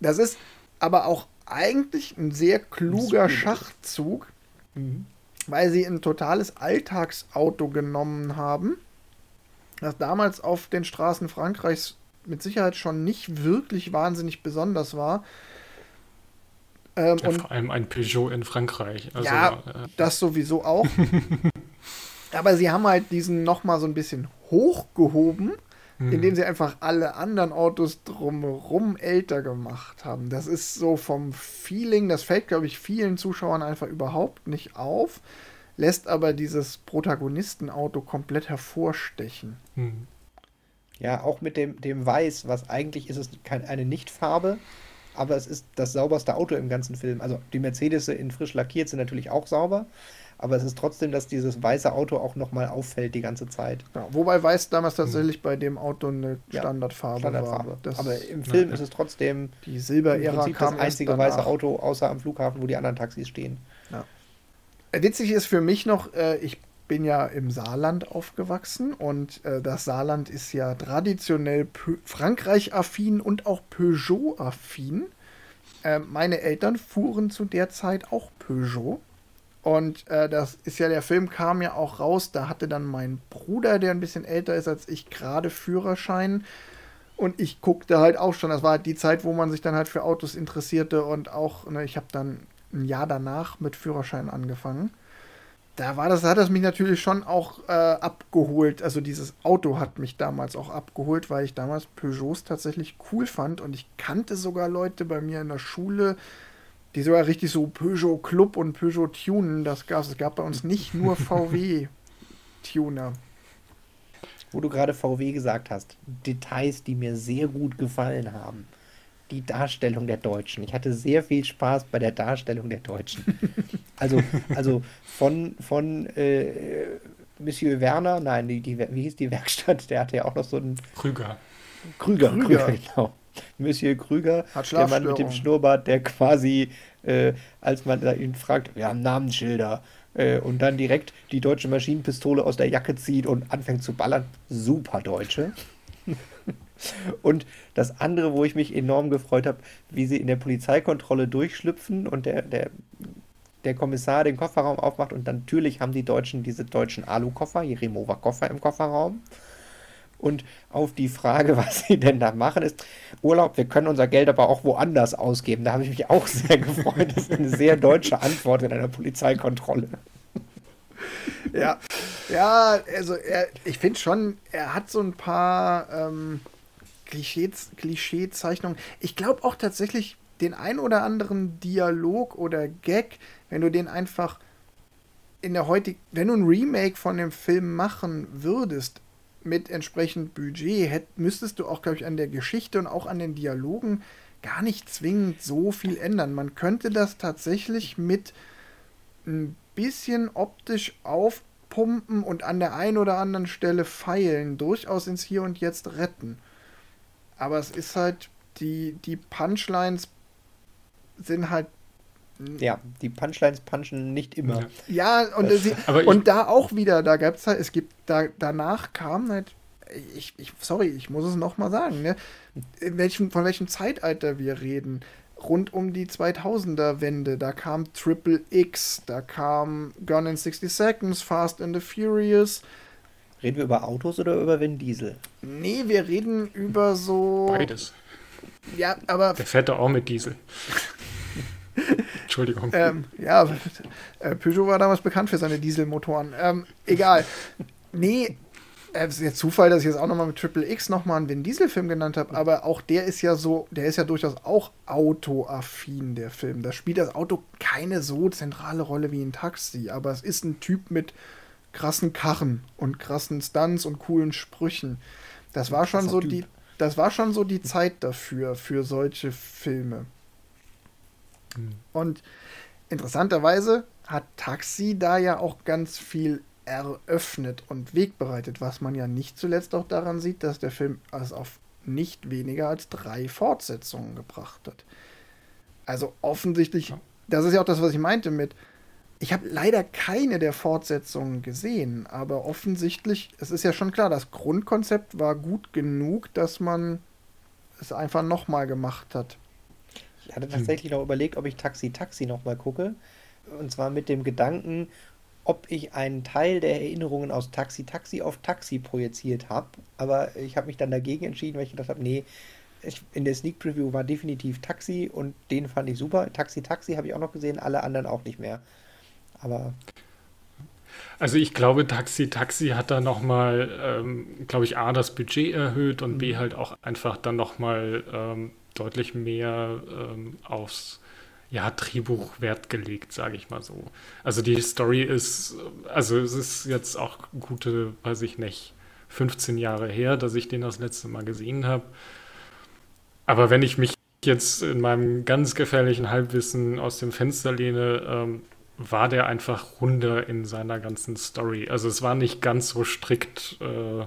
Das ist aber auch eigentlich ein sehr kluger Schachzug, mhm. weil sie ein totales Alltagsauto genommen haben, das damals auf den Straßen Frankreichs mit Sicherheit schon nicht wirklich wahnsinnig besonders war. Ähm, ja, vor allem ein Peugeot in Frankreich. Also, ja, äh, das sowieso auch. Aber sie haben halt diesen nochmal so ein bisschen hochgehoben, mhm. indem sie einfach alle anderen Autos drumherum älter gemacht haben. Das ist so vom Feeling, das fällt, glaube ich, vielen Zuschauern einfach überhaupt nicht auf, lässt aber dieses Protagonistenauto komplett hervorstechen. Mhm. Ja, auch mit dem, dem Weiß, was eigentlich ist es keine, eine Nichtfarbe, aber es ist das sauberste Auto im ganzen Film. Also die Mercedes in frisch lackiert sind natürlich auch sauber, aber es ist trotzdem, dass dieses weiße Auto auch nochmal auffällt die ganze Zeit. Ja, wobei weiß damals tatsächlich mhm. bei dem Auto eine Standardfarbe, ja, Standardfarbe. war. Das, aber im Film ja, ist es trotzdem die Silber-Ära das einzige weiße Auto außer am Flughafen, wo die anderen Taxis stehen. Witzig ist für mich noch, äh, ich bin ja im Saarland aufgewachsen und äh, das Saarland ist ja traditionell Frankreich-affin und auch Peugeot-affin. Äh, meine Eltern fuhren zu der Zeit auch Peugeot. Und äh, das ist ja, der Film kam ja auch raus, da hatte dann mein Bruder, der ein bisschen älter ist als ich, gerade Führerschein. Und ich guckte halt auch schon, das war halt die Zeit, wo man sich dann halt für Autos interessierte und auch, ne, ich habe dann ein Jahr danach mit Führerschein angefangen. Da war das, hat das mich natürlich schon auch äh, abgeholt. Also dieses Auto hat mich damals auch abgeholt, weil ich damals Peugeots tatsächlich cool fand und ich kannte sogar Leute bei mir in der Schule, die sogar richtig so Peugeot Club und Peugeot Tunen, das gab es. Es gab bei uns nicht nur VW Tuner. Wo du gerade VW gesagt hast, Details, die mir sehr gut gefallen haben. Die Darstellung der Deutschen. Ich hatte sehr viel Spaß bei der Darstellung der Deutschen. Also, also von, von äh, Monsieur Werner, nein, die, die, wie hieß die Werkstatt? Der hatte ja auch noch so einen. Krüger. Krüger, Krüger, Krüger genau. Monsieur Krüger, der Mann mit dem Schnurrbart, der quasi, äh, als man ihn fragt, wir haben Namensschilder, äh, und dann direkt die deutsche Maschinenpistole aus der Jacke zieht und anfängt zu ballern. Super Deutsche. Und das andere, wo ich mich enorm gefreut habe, wie sie in der Polizeikontrolle durchschlüpfen und der, der, der Kommissar den Kofferraum aufmacht und natürlich haben die Deutschen diese deutschen Alu-Koffer, Remover-Koffer im Kofferraum. Und auf die Frage, was sie denn da machen, ist Urlaub, wir können unser Geld aber auch woanders ausgeben. Da habe ich mich auch sehr gefreut. Das ist eine sehr deutsche Antwort in einer Polizeikontrolle. Ja, ja, also er, ich finde schon, er hat so ein paar ähm, Klischee-Zeichnungen. Ich glaube auch tatsächlich den ein oder anderen Dialog oder Gag, wenn du den einfach in der heutigen, wenn du ein Remake von dem Film machen würdest, mit entsprechend Budget hätt, müsstest du auch, glaube ich, an der Geschichte und auch an den Dialogen gar nicht zwingend so viel ändern. Man könnte das tatsächlich mit ein bisschen optisch aufpumpen und an der einen oder anderen Stelle feilen, durchaus ins Hier und Jetzt retten. Aber es ist halt, die, die Punchlines sind halt ja, die Punchlines punchen nicht immer. Ja, und, äh, sie, und da auch wieder, da gab es halt, es gibt, da, danach kam halt, ich, ich, sorry, ich muss es nochmal sagen, ne? In welchem, von welchem Zeitalter wir reden. Rund um die 2000er-Wende, da kam Triple X, da kam Gun in 60 Seconds, Fast and the Furious. Reden wir über Autos oder über Vin Diesel? Nee, wir reden über so. Beides. Ja, aber. Der fährt doch auch mit Diesel. Entschuldigung. Ähm, ja, äh, Peugeot war damals bekannt für seine Dieselmotoren. Ähm, egal. Nee, äh, es ist jetzt Zufall, dass ich jetzt auch nochmal mit Triple X nochmal einen Vin Diesel-Film genannt habe, aber auch der ist ja so, der ist ja durchaus auch autoaffin, der Film. Da spielt das Auto keine so zentrale Rolle wie ein Taxi, aber es ist ein Typ mit krassen Karren und krassen Stunts und coolen Sprüchen. Das war schon so typ. die, das war schon so die Zeit dafür, für solche Filme. Mhm. Und interessanterweise hat Taxi da ja auch ganz viel eröffnet und wegbereitet, was man ja nicht zuletzt auch daran sieht, dass der Film es auf nicht weniger als drei Fortsetzungen gebracht hat. Also offensichtlich, das ist ja auch das, was ich meinte mit, ich habe leider keine der Fortsetzungen gesehen, aber offensichtlich, es ist ja schon klar, das Grundkonzept war gut genug, dass man es einfach nochmal gemacht hat. Ich hatte tatsächlich hm. noch überlegt, ob ich Taxi Taxi nochmal gucke. Und zwar mit dem Gedanken, ob ich einen Teil der Erinnerungen aus Taxi Taxi auf Taxi projiziert habe. Aber ich habe mich dann dagegen entschieden, weil ich gedacht habe, nee, ich, in der Sneak Preview war definitiv Taxi und den fand ich super. Taxi Taxi habe ich auch noch gesehen, alle anderen auch nicht mehr. Aber. Also ich glaube, Taxi Taxi hat da nochmal, ähm, glaube ich, A, das Budget erhöht und mhm. B halt auch einfach dann nochmal ähm, deutlich mehr ähm, aufs ja, Drehbuch Wert gelegt, sage ich mal so. Also die Story ist, also es ist jetzt auch gute, weiß ich nicht, 15 Jahre her, dass ich den das letzte Mal gesehen habe. Aber wenn ich mich jetzt in meinem ganz gefährlichen Halbwissen aus dem Fenster lehne, ähm, war der einfach runder in seiner ganzen Story. Also es war nicht ganz so strikt äh,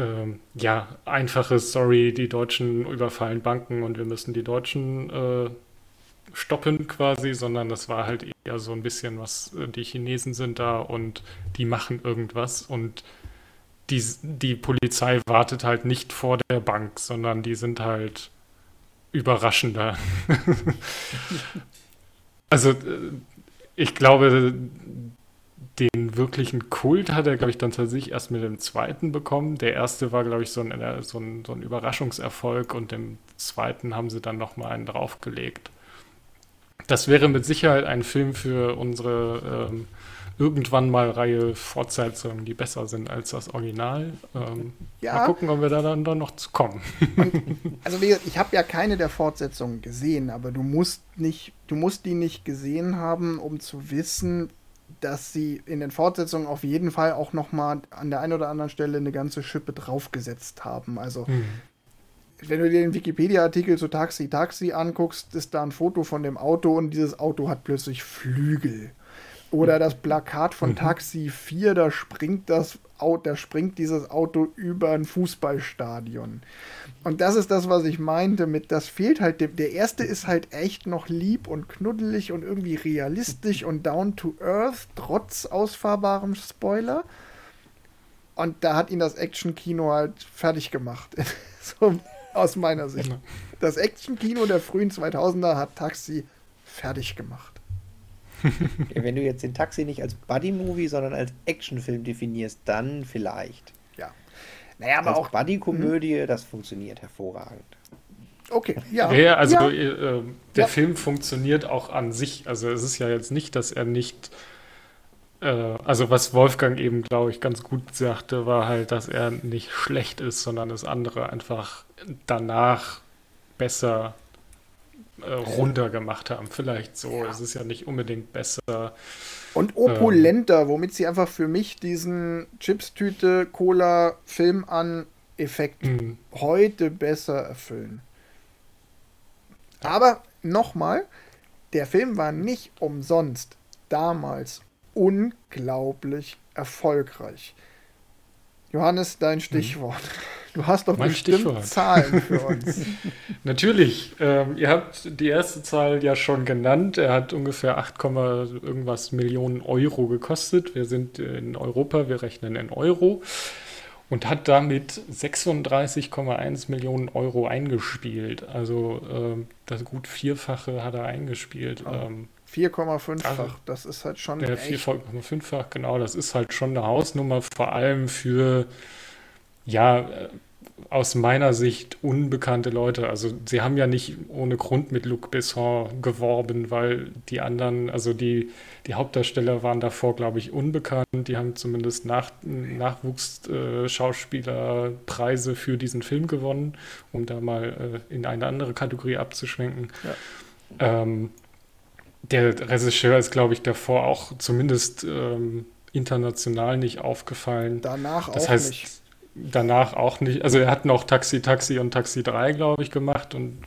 ähm, ja, einfache Story, die Deutschen überfallen Banken und wir müssen die Deutschen äh, stoppen quasi, sondern das war halt eher so ein bisschen was, äh, die Chinesen sind da und die machen irgendwas und die, die Polizei wartet halt nicht vor der Bank, sondern die sind halt überraschender. also äh, ich glaube, den wirklichen Kult hat er, glaube ich, dann tatsächlich erst mit dem zweiten bekommen. Der erste war, glaube ich, so ein, so ein, so ein Überraschungserfolg und im zweiten haben sie dann nochmal einen draufgelegt. Das wäre mit Sicherheit ein Film für unsere ähm, irgendwann mal Reihe Fortsetzungen, die besser sind als das Original. Ähm, ja. Mal gucken, ob wir da dann, dann noch zu kommen. also wie gesagt, ich habe ja keine der Fortsetzungen gesehen, aber du musst nicht, du musst die nicht gesehen haben, um zu wissen, dass sie in den Fortsetzungen auf jeden Fall auch noch mal an der einen oder anderen Stelle eine ganze Schippe draufgesetzt haben. Also hm. wenn du dir den Wikipedia-Artikel zu Taxi Taxi anguckst, ist da ein Foto von dem Auto und dieses Auto hat plötzlich Flügel. Oder das Plakat von mhm. Taxi 4, da springt das Auto, da springt dieses Auto über ein Fußballstadion. Und das ist das, was ich meinte mit, das fehlt halt dem. Der erste ist halt echt noch lieb und knuddelig und irgendwie realistisch und down to earth, trotz ausfahrbarem Spoiler. Und da hat ihn das Action-Kino halt fertig gemacht. so aus meiner Sicht. Das Action-Kino der frühen 2000er hat Taxi fertig gemacht. Wenn du jetzt den Taxi nicht als Buddy-Movie, sondern als Actionfilm definierst, dann vielleicht. Ja. Naja, aber als auch. Buddy-Komödie, das funktioniert hervorragend. Okay, ja. Ja, also ja. Äh, der ja. Film funktioniert auch an sich. Also es ist ja jetzt nicht, dass er nicht. Äh, also was Wolfgang eben, glaube ich, ganz gut sagte, war halt, dass er nicht schlecht ist, sondern das andere einfach danach besser äh, runder gemacht haben. Vielleicht so. Ja. Es ist ja nicht unbedingt besser. Und opulenter, ähm, womit sie einfach für mich diesen Chipstüte, Cola, Film an Effekt mhm. heute besser erfüllen. Aber nochmal, der Film war nicht umsonst damals unglaublich erfolgreich. Johannes, dein mhm. Du hast doch mein bestimmt Stichwort. Zahlen für uns. Natürlich. Ähm, ihr habt die erste Zahl ja schon genannt. Er hat ungefähr 8, irgendwas Millionen Euro gekostet. Wir sind in Europa, wir rechnen in Euro. Und hat damit 36,1 Millionen Euro eingespielt. Also ähm, das gut Vierfache hat er eingespielt. Oh. Ähm, 4,5-fach, also, das ist halt schon. Der 4,5-fach, genau, das ist halt schon eine Hausnummer, vor allem für, ja, äh, aus meiner Sicht unbekannte Leute. Also sie haben ja nicht ohne Grund mit Luc Besson geworben, weil die anderen, also die, die Hauptdarsteller waren davor, glaube ich, unbekannt. Die haben zumindest Nach Nachwuchsschauspielerpreise für diesen Film gewonnen, um da mal äh, in eine andere Kategorie abzuschwenken. Ja. Ähm, der Regisseur ist, glaube ich, davor auch zumindest ähm, international nicht aufgefallen. Danach das auch heißt, nicht. Danach auch nicht. Also er hat noch Taxi, Taxi und Taxi 3, glaube ich, gemacht und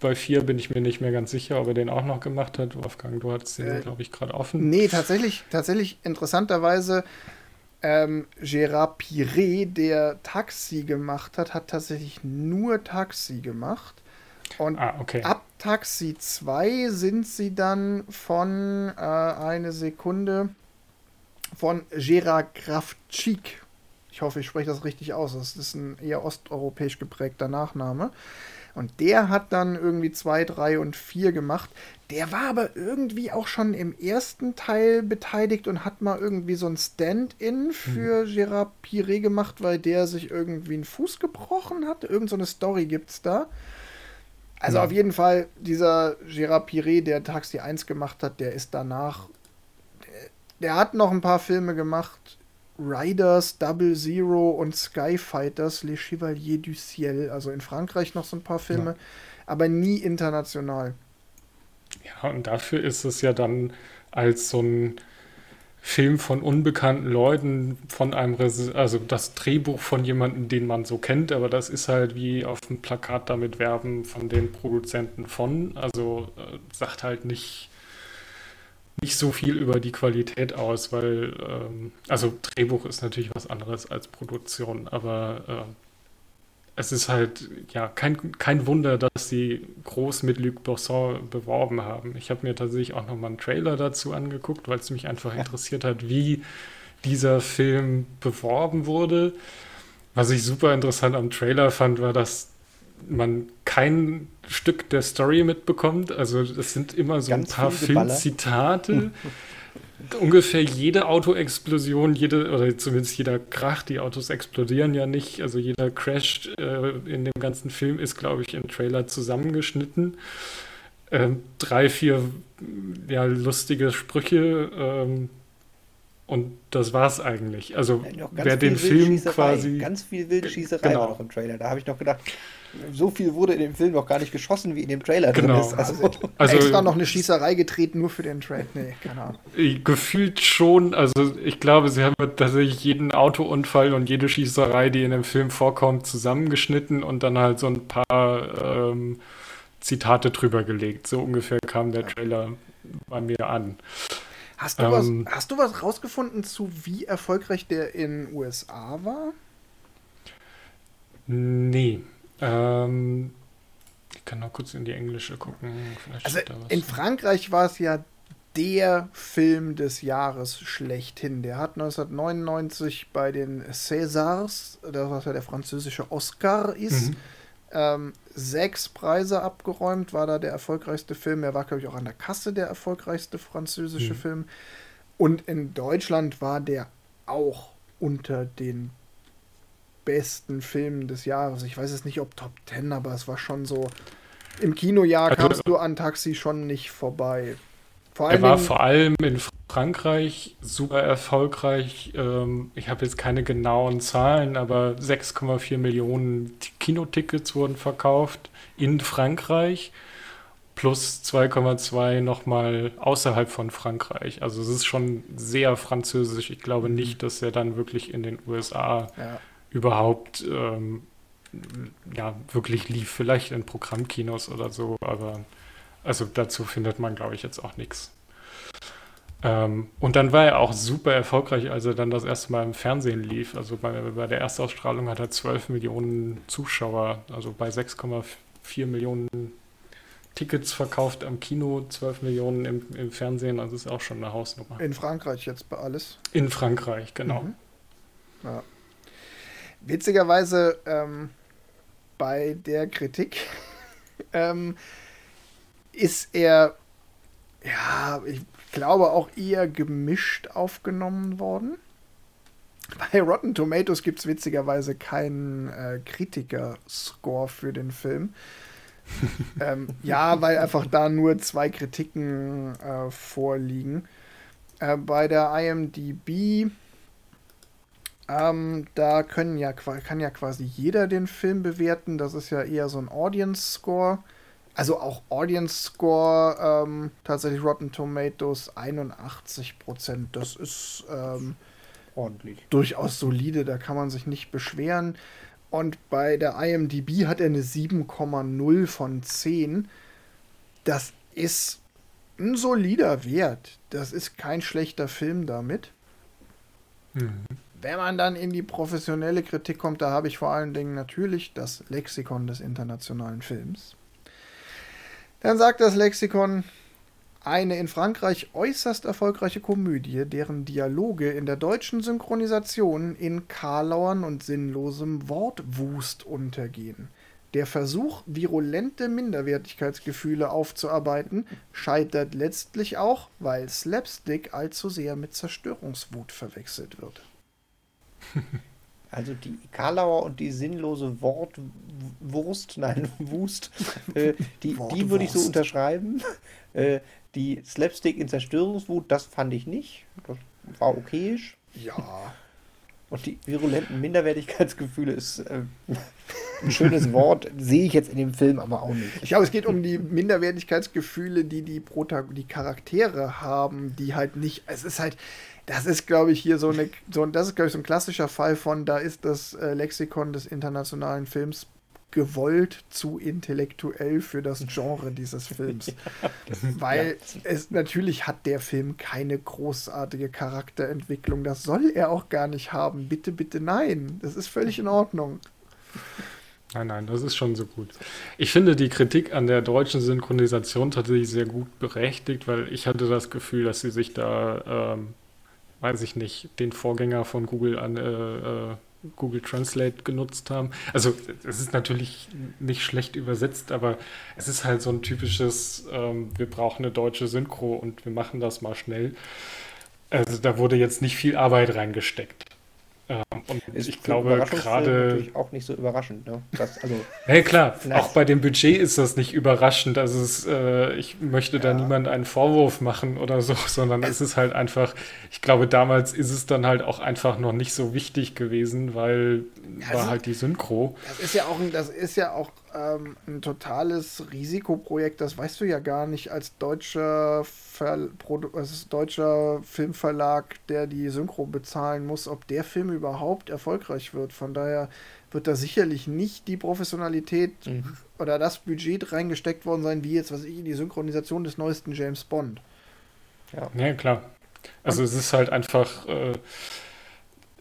bei 4 bin ich mir nicht mehr ganz sicher, ob er den auch noch gemacht hat. Wolfgang, du hattest den, äh, glaube ich, gerade offen. Nee, tatsächlich, tatsächlich interessanterweise ähm, Gérard Piré, der Taxi gemacht hat, hat tatsächlich nur Taxi gemacht. Und ah, okay. ab Taxi 2 sind sie dann von äh, eine Sekunde von Gerard Grafczyk. Ich hoffe, ich spreche das richtig aus. Das ist ein eher osteuropäisch geprägter Nachname. Und der hat dann irgendwie 2, 3 und 4 gemacht. Der war aber irgendwie auch schon im ersten Teil beteiligt und hat mal irgendwie so ein Stand-in für mhm. Gérard Piré gemacht, weil der sich irgendwie einen Fuß gebrochen hat. Irgend so eine Story gibt's da. Also ja. auf jeden Fall, dieser Gérard Piré, der Taxi 1 gemacht hat, der ist danach. Der, der hat noch ein paar Filme gemacht. Riders, Double Zero und Skyfighters, Les Chevaliers du Ciel. Also in Frankreich noch so ein paar Filme, ja. aber nie international. Ja, und dafür ist es ja dann als so ein Film von unbekannten Leuten, von einem, also das Drehbuch von jemandem, den man so kennt, aber das ist halt wie auf dem Plakat damit werben von den Produzenten von, also äh, sagt halt nicht, nicht so viel über die Qualität aus, weil, ähm, also Drehbuch ist natürlich was anderes als Produktion, aber äh, es ist halt ja kein, kein Wunder, dass sie groß mit Luc Besson beworben haben. Ich habe mir tatsächlich auch nochmal einen Trailer dazu angeguckt, weil es mich einfach interessiert hat, wie dieser Film beworben wurde. Was ich super interessant am Trailer fand, war, dass man kein Stück der Story mitbekommt. Also es sind immer so Ganz ein paar Filmzitate. ungefähr jede Autoexplosion, jede, oder zumindest jeder Krach, die Autos explodieren ja nicht, also jeder Crash äh, in dem ganzen Film ist, glaube ich, im Trailer zusammengeschnitten. Ähm, drei, vier ja, lustige Sprüche ähm, und das war's eigentlich. Also ja, wer den Film quasi. Ganz viel wilde Schießerei genau. war noch im Trailer. Da habe ich noch gedacht, so viel wurde in dem Film noch gar nicht geschossen, wie in dem Trailer genau. drin ist. Also, also extra noch eine Schießerei getreten, nur für den Trade. Nee, keine Ahnung. Gefühlt schon, also ich glaube, sie haben tatsächlich jeden Autounfall und jede Schießerei, die in dem Film vorkommt, zusammengeschnitten und dann halt so ein paar ähm, Zitate drüber gelegt. So ungefähr kam der Trailer bei mir an. Hast du, ähm, was, hast du was rausgefunden zu, wie erfolgreich der in USA war? Nee. Ähm, ich kann noch kurz in die englische gucken. Vielleicht also in Frankreich war es ja der Film des Jahres schlechthin. Der hat 1999 bei den Césars, das was ja der französische Oscar ist, mhm. ähm, sechs Preise abgeräumt, war da der erfolgreichste Film. Er war, glaube ich, auch an der Kasse der erfolgreichste französische mhm. Film. Und in Deutschland war der auch unter den besten Filmen des Jahres. Ich weiß es nicht, ob Top 10, aber es war schon so. Im Kinojahr also, kamst du an Taxi schon nicht vorbei. Vor er war vor allem in Frankreich super erfolgreich. Ähm, ich habe jetzt keine genauen Zahlen, aber 6,4 Millionen Kinotickets wurden verkauft in Frankreich. Plus 2,2 nochmal außerhalb von Frankreich. Also es ist schon sehr französisch. Ich glaube mhm. nicht, dass er dann wirklich in den USA ja überhaupt ähm, ja, wirklich lief. Vielleicht in Programmkinos oder so, aber also dazu findet man, glaube ich, jetzt auch nichts. Ähm, und dann war er auch super erfolgreich, als er dann das erste Mal im Fernsehen lief. Also bei, bei der Erstausstrahlung hat er 12 Millionen Zuschauer, also bei 6,4 Millionen Tickets verkauft am Kino, 12 Millionen im, im Fernsehen, also ist auch schon eine Hausnummer. In Frankreich jetzt bei alles? In Frankreich, genau. Mhm. Ja. Witzigerweise ähm, bei der Kritik ähm, ist er, ja, ich glaube auch eher gemischt aufgenommen worden. Bei Rotten Tomatoes gibt es witzigerweise keinen äh, Kritiker-Score für den Film. ähm, ja, weil einfach da nur zwei Kritiken äh, vorliegen. Äh, bei der IMDb ähm, da können ja, kann ja quasi jeder den Film bewerten. Das ist ja eher so ein Audience Score. Also auch Audience Score, ähm, tatsächlich Rotten Tomatoes 81 Prozent. Das ist ähm, ordentlich. Durchaus solide, da kann man sich nicht beschweren. Und bei der IMDb hat er eine 7,0 von 10. Das ist ein solider Wert. Das ist kein schlechter Film damit. Mhm. Wenn man dann in die professionelle Kritik kommt, da habe ich vor allen Dingen natürlich das Lexikon des internationalen Films. Dann sagt das Lexikon, eine in Frankreich äußerst erfolgreiche Komödie, deren Dialoge in der deutschen Synchronisation in Karlauern und sinnlosem Wortwust untergehen. Der Versuch, virulente Minderwertigkeitsgefühle aufzuarbeiten, scheitert letztlich auch, weil Slapstick allzu sehr mit Zerstörungswut verwechselt wird. Also die Karlauer und die sinnlose Wortwurst, nein, Wust, äh, die, die würde ich so unterschreiben. Äh, die Slapstick in Zerstörungswut, das fand ich nicht. Das war okayisch. Ja. Und die virulenten Minderwertigkeitsgefühle ist äh, ein schönes Wort, sehe ich jetzt in dem Film aber auch nicht. Ich glaube, es geht um die Minderwertigkeitsgefühle, die die, Protag die Charaktere haben, die halt nicht, es ist halt, das ist, glaube ich, hier so eine, so, das ist, glaube ich, so ein klassischer Fall von, da ist das äh, Lexikon des internationalen Films gewollt zu intellektuell für das Genre dieses Films. Weil ja. es natürlich hat der Film keine großartige Charakterentwicklung. Das soll er auch gar nicht haben. Bitte, bitte nein. Das ist völlig in Ordnung. Nein, nein, das ist schon so gut. Ich finde die Kritik an der deutschen Synchronisation tatsächlich sehr gut berechtigt, weil ich hatte das Gefühl, dass sie sich da ähm, weiß ich nicht, den Vorgänger von Google an, äh, äh, Google Translate genutzt haben. Also es ist natürlich nicht schlecht übersetzt, aber es ist halt so ein typisches, ähm, wir brauchen eine deutsche Synchro und wir machen das mal schnell. Also da wurde jetzt nicht viel Arbeit reingesteckt. Ähm, und ist ich glaube gerade natürlich auch nicht so überraschend. Ne? Das, also, hey, klar, auch bei dem Budget ist das nicht überraschend. Also es, äh, ich möchte ja. da niemand einen Vorwurf machen oder so, sondern es, ist halt einfach, ich glaube, damals ist es dann halt auch einfach noch nicht so wichtig gewesen, weil ja, war halt die Synchro. Das ist ja auch, das ist ja auch ähm, ein totales Risikoprojekt, das weißt du ja gar nicht als deutscher, Ver als deutscher Filmverlag, der die Synchro bezahlen muss, ob der Film überhaupt erfolgreich wird. Von daher wird da sicherlich nicht die Professionalität mhm. oder das Budget reingesteckt worden sein, wie jetzt, was ich, in die Synchronisation des neuesten James Bond. Ja, ja klar. Also Und es ist halt einfach äh,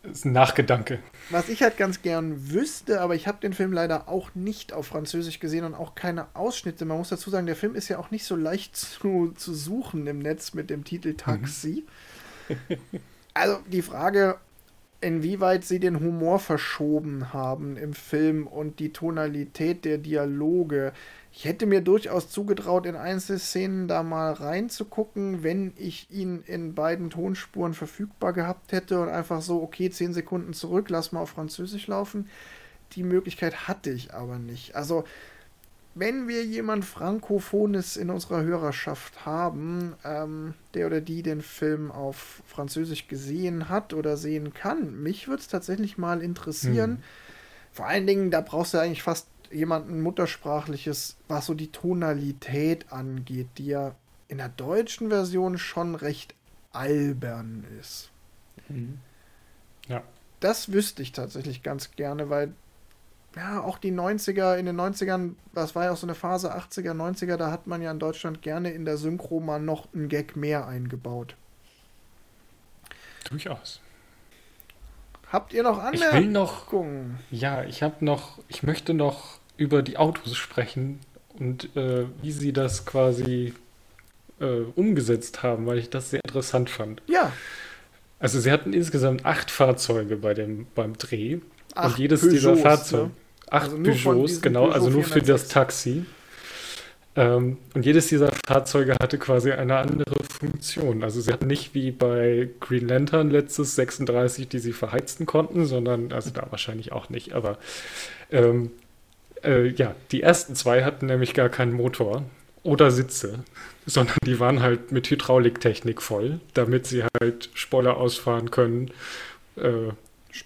ist ein Nachgedanke. Was ich halt ganz gern wüsste, aber ich habe den Film leider auch nicht auf Französisch gesehen und auch keine Ausschnitte. Man muss dazu sagen, der Film ist ja auch nicht so leicht zu, zu suchen im Netz mit dem Titel Taxi. Mhm. also die Frage, inwieweit sie den Humor verschoben haben im Film und die Tonalität der Dialoge. Ich hätte mir durchaus zugetraut, in Einzelszenen da mal reinzugucken, wenn ich ihn in beiden Tonspuren verfügbar gehabt hätte und einfach so, okay, 10 Sekunden zurück, lass mal auf Französisch laufen. Die Möglichkeit hatte ich aber nicht. Also, wenn wir jemand Frankophones in unserer Hörerschaft haben, ähm, der oder die den Film auf Französisch gesehen hat oder sehen kann, mich würde es tatsächlich mal interessieren. Hm. Vor allen Dingen, da brauchst du eigentlich fast jemanden Muttersprachliches, was so die Tonalität angeht, die ja in der deutschen Version schon recht albern ist. Mhm. Ja. Das wüsste ich tatsächlich ganz gerne, weil ja, auch die 90er, in den 90ern, das war ja auch so eine Phase 80er, 90er, da hat man ja in Deutschland gerne in der Synchro mal noch einen Gag mehr eingebaut. Durchaus. Habt ihr noch Anmerkungen? Ich will noch, ja, ich habe noch, ich möchte noch über die Autos sprechen und äh, wie sie das quasi äh, umgesetzt haben, weil ich das sehr interessant fand. Ja. Also sie hatten insgesamt acht Fahrzeuge bei dem, beim Dreh. Acht und jedes Peugeots, dieser Fahrzeuge. Ne? Acht also Peugeots, genau, Peugeot also nur für das Taxi. Ähm, und jedes dieser Fahrzeuge hatte quasi eine andere Funktion. Also sie hatten nicht wie bei Green Lantern letztes 36, die sie verheizen konnten, sondern, also da wahrscheinlich auch nicht, aber ähm, äh, ja, die ersten zwei hatten nämlich gar keinen Motor oder Sitze, sondern die waren halt mit Hydrauliktechnik voll, damit sie halt Spoiler ausfahren können, äh,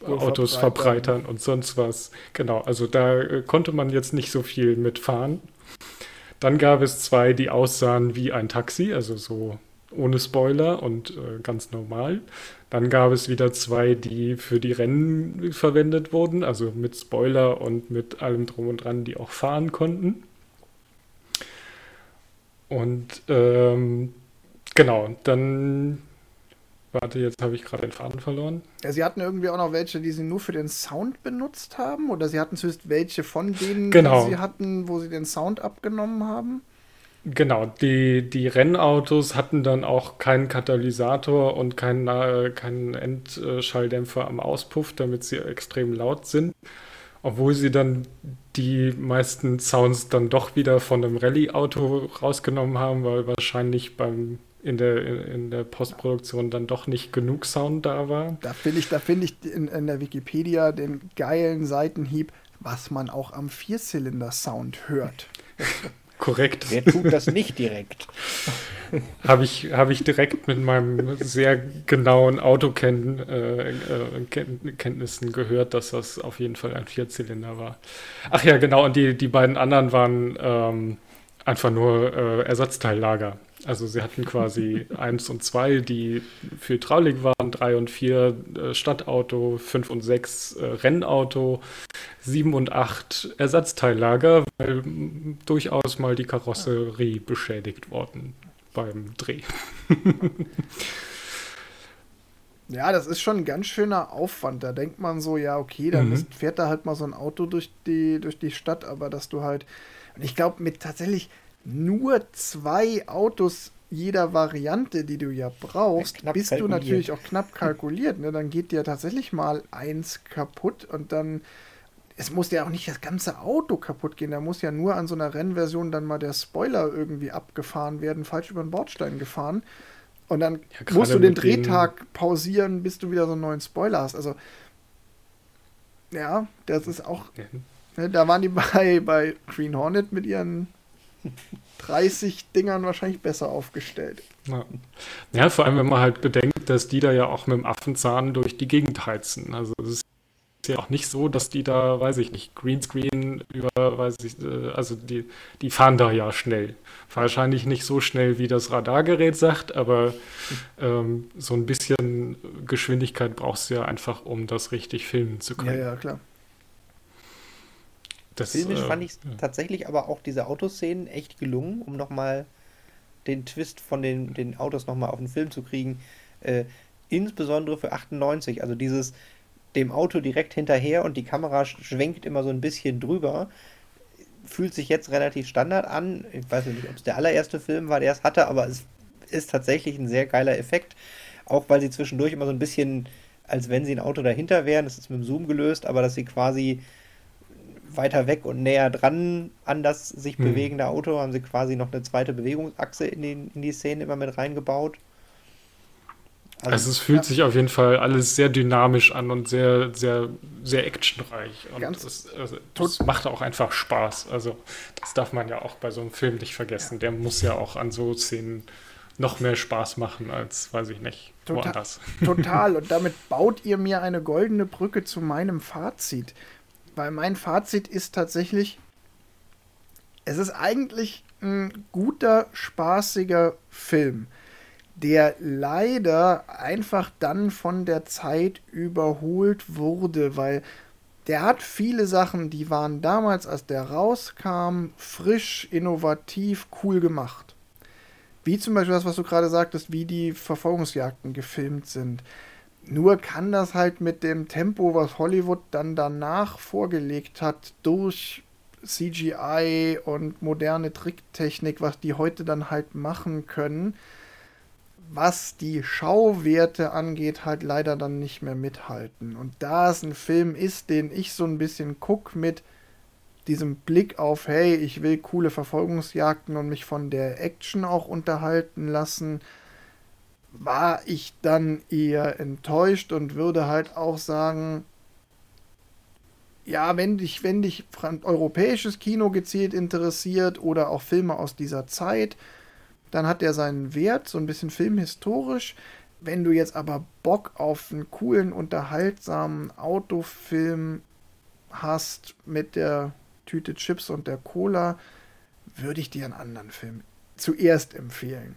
Autos verbreitern und sonst was. Genau, also da äh, konnte man jetzt nicht so viel mitfahren. Dann gab es zwei, die aussahen wie ein Taxi, also so ohne Spoiler und äh, ganz normal. Dann gab es wieder zwei, die für die Rennen verwendet wurden, also mit Spoiler und mit allem drum und dran, die auch fahren konnten. Und ähm, genau, dann Warte, jetzt habe ich gerade den Faden verloren. Ja, sie hatten irgendwie auch noch welche, die sie nur für den Sound benutzt haben. Oder sie hatten zumindest welche von denen, genau. die sie hatten, wo sie den Sound abgenommen haben. Genau, die, die Rennautos hatten dann auch keinen Katalysator und keinen, äh, keinen Endschalldämpfer am Auspuff, damit sie extrem laut sind. Obwohl sie dann die meisten Sounds dann doch wieder von einem Rallye-Auto rausgenommen haben, weil wahrscheinlich beim in der, in der Postproduktion dann doch nicht genug Sound da war. Da finde ich, da find ich in, in der Wikipedia den geilen Seitenhieb, was man auch am Vierzylinder-Sound hört. Korrekt. Wer tut das nicht direkt? Habe ich, hab ich direkt mit meinem sehr genauen Autokenntnissen äh, äh, gehört, dass das auf jeden Fall ein Vierzylinder war. Ach ja, genau, und die, die beiden anderen waren ähm, einfach nur äh, Ersatzteillager. Also sie hatten quasi eins und zwei, die für Hydraulik waren, drei und vier äh, Stadtauto, fünf und sechs äh, Rennauto, sieben und acht Ersatzteillager, weil m, durchaus mal die Karosserie beschädigt worden beim Dreh. Ja, das ist schon ein ganz schöner Aufwand. Da denkt man so, ja, okay, dann mhm. fährt da halt mal so ein Auto durch die, durch die Stadt, aber dass du halt. Und ich glaube, mit tatsächlich nur zwei Autos jeder Variante, die du ja brauchst, bist kalkuliert. du natürlich auch knapp kalkuliert. Ne? Dann geht dir tatsächlich mal eins kaputt und dann. Es muss ja auch nicht das ganze Auto kaputt gehen. Da muss ja nur an so einer Rennversion dann mal der Spoiler irgendwie abgefahren werden, falsch über den Bordstein gefahren. Und dann ja, musst du den Drehtag pausieren, bis du wieder so einen neuen Spoiler hast. Also, ja, das ist auch. Ja. Ne, da waren die bei, bei Green Hornet mit ihren 30 Dingern wahrscheinlich besser aufgestellt. Ja. ja. vor allem, wenn man halt bedenkt, dass die da ja auch mit dem Affenzahn durch die Gegend heizen. Also es ist ja auch nicht so, dass die da, weiß ich nicht, Greenscreen über, weiß ich, äh, also die, die fahren da ja schnell. Wahrscheinlich nicht so schnell, wie das Radargerät sagt, aber ähm, so ein bisschen Geschwindigkeit brauchst du ja einfach, um das richtig filmen zu können. Ja, ja, klar. Das, Filmisch äh, fand ich ja. tatsächlich aber auch diese Autoszenen echt gelungen, um nochmal den Twist von den, den Autos nochmal auf den Film zu kriegen. Äh, insbesondere für 98, also dieses dem Auto direkt hinterher und die Kamera schwenkt immer so ein bisschen drüber. Fühlt sich jetzt relativ Standard an. Ich weiß nicht, ob es der allererste Film war, der es hatte, aber es ist tatsächlich ein sehr geiler Effekt. Auch weil sie zwischendurch immer so ein bisschen, als wenn sie ein Auto dahinter wären, das ist mit dem Zoom gelöst, aber dass sie quasi weiter weg und näher dran an das sich mhm. bewegende Auto haben sie quasi noch eine zweite Bewegungsachse in, den, in die Szene immer mit reingebaut. Also, also es fühlt ja. sich auf jeden Fall alles sehr dynamisch an und sehr, sehr, sehr actionreich. Und Ganz das, also, das macht auch einfach Spaß. Also das darf man ja auch bei so einem Film nicht vergessen. Ja. Der muss ja auch an so Szenen noch mehr Spaß machen als, weiß ich nicht, total, woanders. Total. Und damit baut ihr mir eine goldene Brücke zu meinem Fazit. Weil mein Fazit ist tatsächlich, es ist eigentlich ein guter, spaßiger Film der leider einfach dann von der Zeit überholt wurde, weil der hat viele Sachen, die waren damals, als der rauskam, frisch, innovativ, cool gemacht. Wie zum Beispiel das, was du gerade sagtest, wie die Verfolgungsjagden gefilmt sind. Nur kann das halt mit dem Tempo, was Hollywood dann danach vorgelegt hat, durch CGI und moderne Tricktechnik, was die heute dann halt machen können, was die Schauwerte angeht, halt leider dann nicht mehr mithalten. Und da es ein Film ist, den ich so ein bisschen gucke mit diesem Blick auf, hey, ich will coole Verfolgungsjagden und mich von der Action auch unterhalten lassen, war ich dann eher enttäuscht und würde halt auch sagen, ja, wenn dich, wenn dich europäisches Kino gezielt interessiert oder auch Filme aus dieser Zeit, dann hat er seinen Wert, so ein bisschen filmhistorisch. Wenn du jetzt aber Bock auf einen coolen, unterhaltsamen Autofilm hast mit der Tüte Chips und der Cola, würde ich dir einen anderen Film zuerst empfehlen.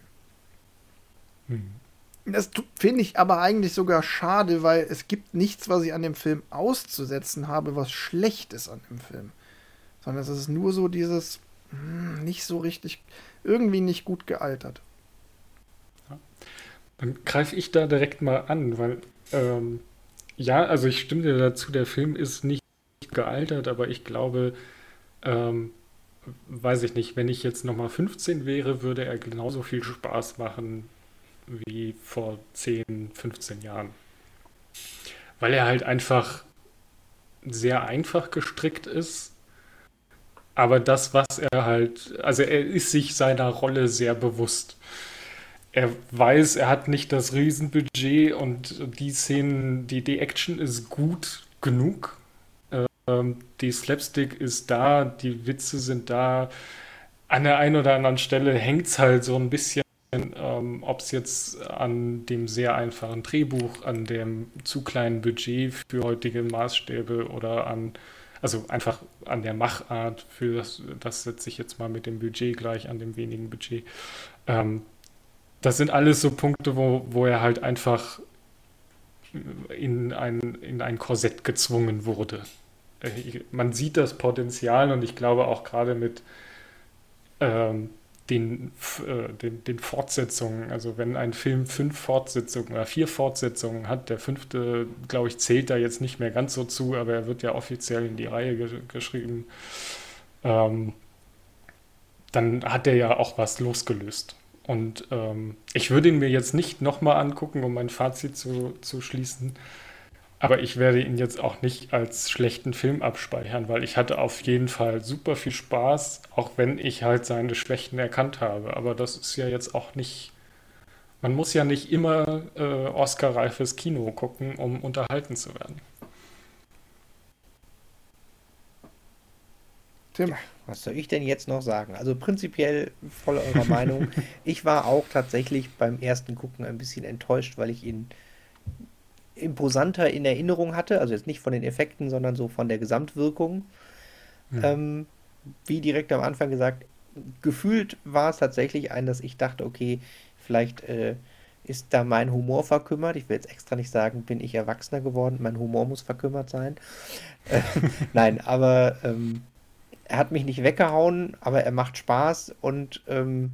Hm. Das finde ich aber eigentlich sogar schade, weil es gibt nichts, was ich an dem Film auszusetzen habe, was schlecht ist an dem Film. Sondern es ist nur so dieses hm, nicht so richtig irgendwie nicht gut gealtert. Dann greife ich da direkt mal an, weil ähm, ja, also ich stimme dir dazu, der Film ist nicht gealtert, aber ich glaube, ähm, weiß ich nicht, wenn ich jetzt nochmal 15 wäre, würde er genauso viel Spaß machen wie vor 10, 15 Jahren. Weil er halt einfach sehr einfach gestrickt ist aber das, was er halt, also er ist sich seiner Rolle sehr bewusst. Er weiß, er hat nicht das Riesenbudget und die Szenen, die, die Action ist gut genug. Ähm, die Slapstick ist da, die Witze sind da. An der einen oder anderen Stelle hängt es halt so ein bisschen, ähm, ob es jetzt an dem sehr einfachen Drehbuch, an dem zu kleinen Budget für heutige Maßstäbe oder an also einfach an der Machart für das, das setze ich jetzt mal mit dem Budget gleich, an dem wenigen Budget. Ähm, das sind alles so Punkte, wo, wo er halt einfach in ein, in ein Korsett gezwungen wurde. Äh, man sieht das Potenzial und ich glaube auch gerade mit ähm, den, äh, den, den Fortsetzungen. Also wenn ein Film fünf Fortsetzungen oder vier Fortsetzungen hat, der fünfte, glaube ich, zählt da jetzt nicht mehr ganz so zu, aber er wird ja offiziell in die Reihe ge geschrieben. Ähm, dann hat er ja auch was losgelöst. Und ähm, ich würde ihn mir jetzt nicht nochmal angucken, um mein Fazit zu, zu schließen. Aber ich werde ihn jetzt auch nicht als schlechten Film abspeichern, weil ich hatte auf jeden Fall super viel Spaß, auch wenn ich halt seine Schwächen erkannt habe. Aber das ist ja jetzt auch nicht. Man muss ja nicht immer äh, Oscar-reifes Kino gucken, um unterhalten zu werden. Tim. Was soll ich denn jetzt noch sagen? Also prinzipiell voll eurer Meinung. Ich war auch tatsächlich beim ersten Gucken ein bisschen enttäuscht, weil ich ihn imposanter in Erinnerung hatte. Also jetzt nicht von den Effekten, sondern so von der Gesamtwirkung. Mhm. Ähm, wie direkt am Anfang gesagt, gefühlt war es tatsächlich ein, dass ich dachte, okay, vielleicht äh, ist da mein Humor verkümmert. Ich will jetzt extra nicht sagen, bin ich erwachsener geworden, mein Humor muss verkümmert sein. Äh, nein, aber ähm, er hat mich nicht weggehauen, aber er macht Spaß und ähm,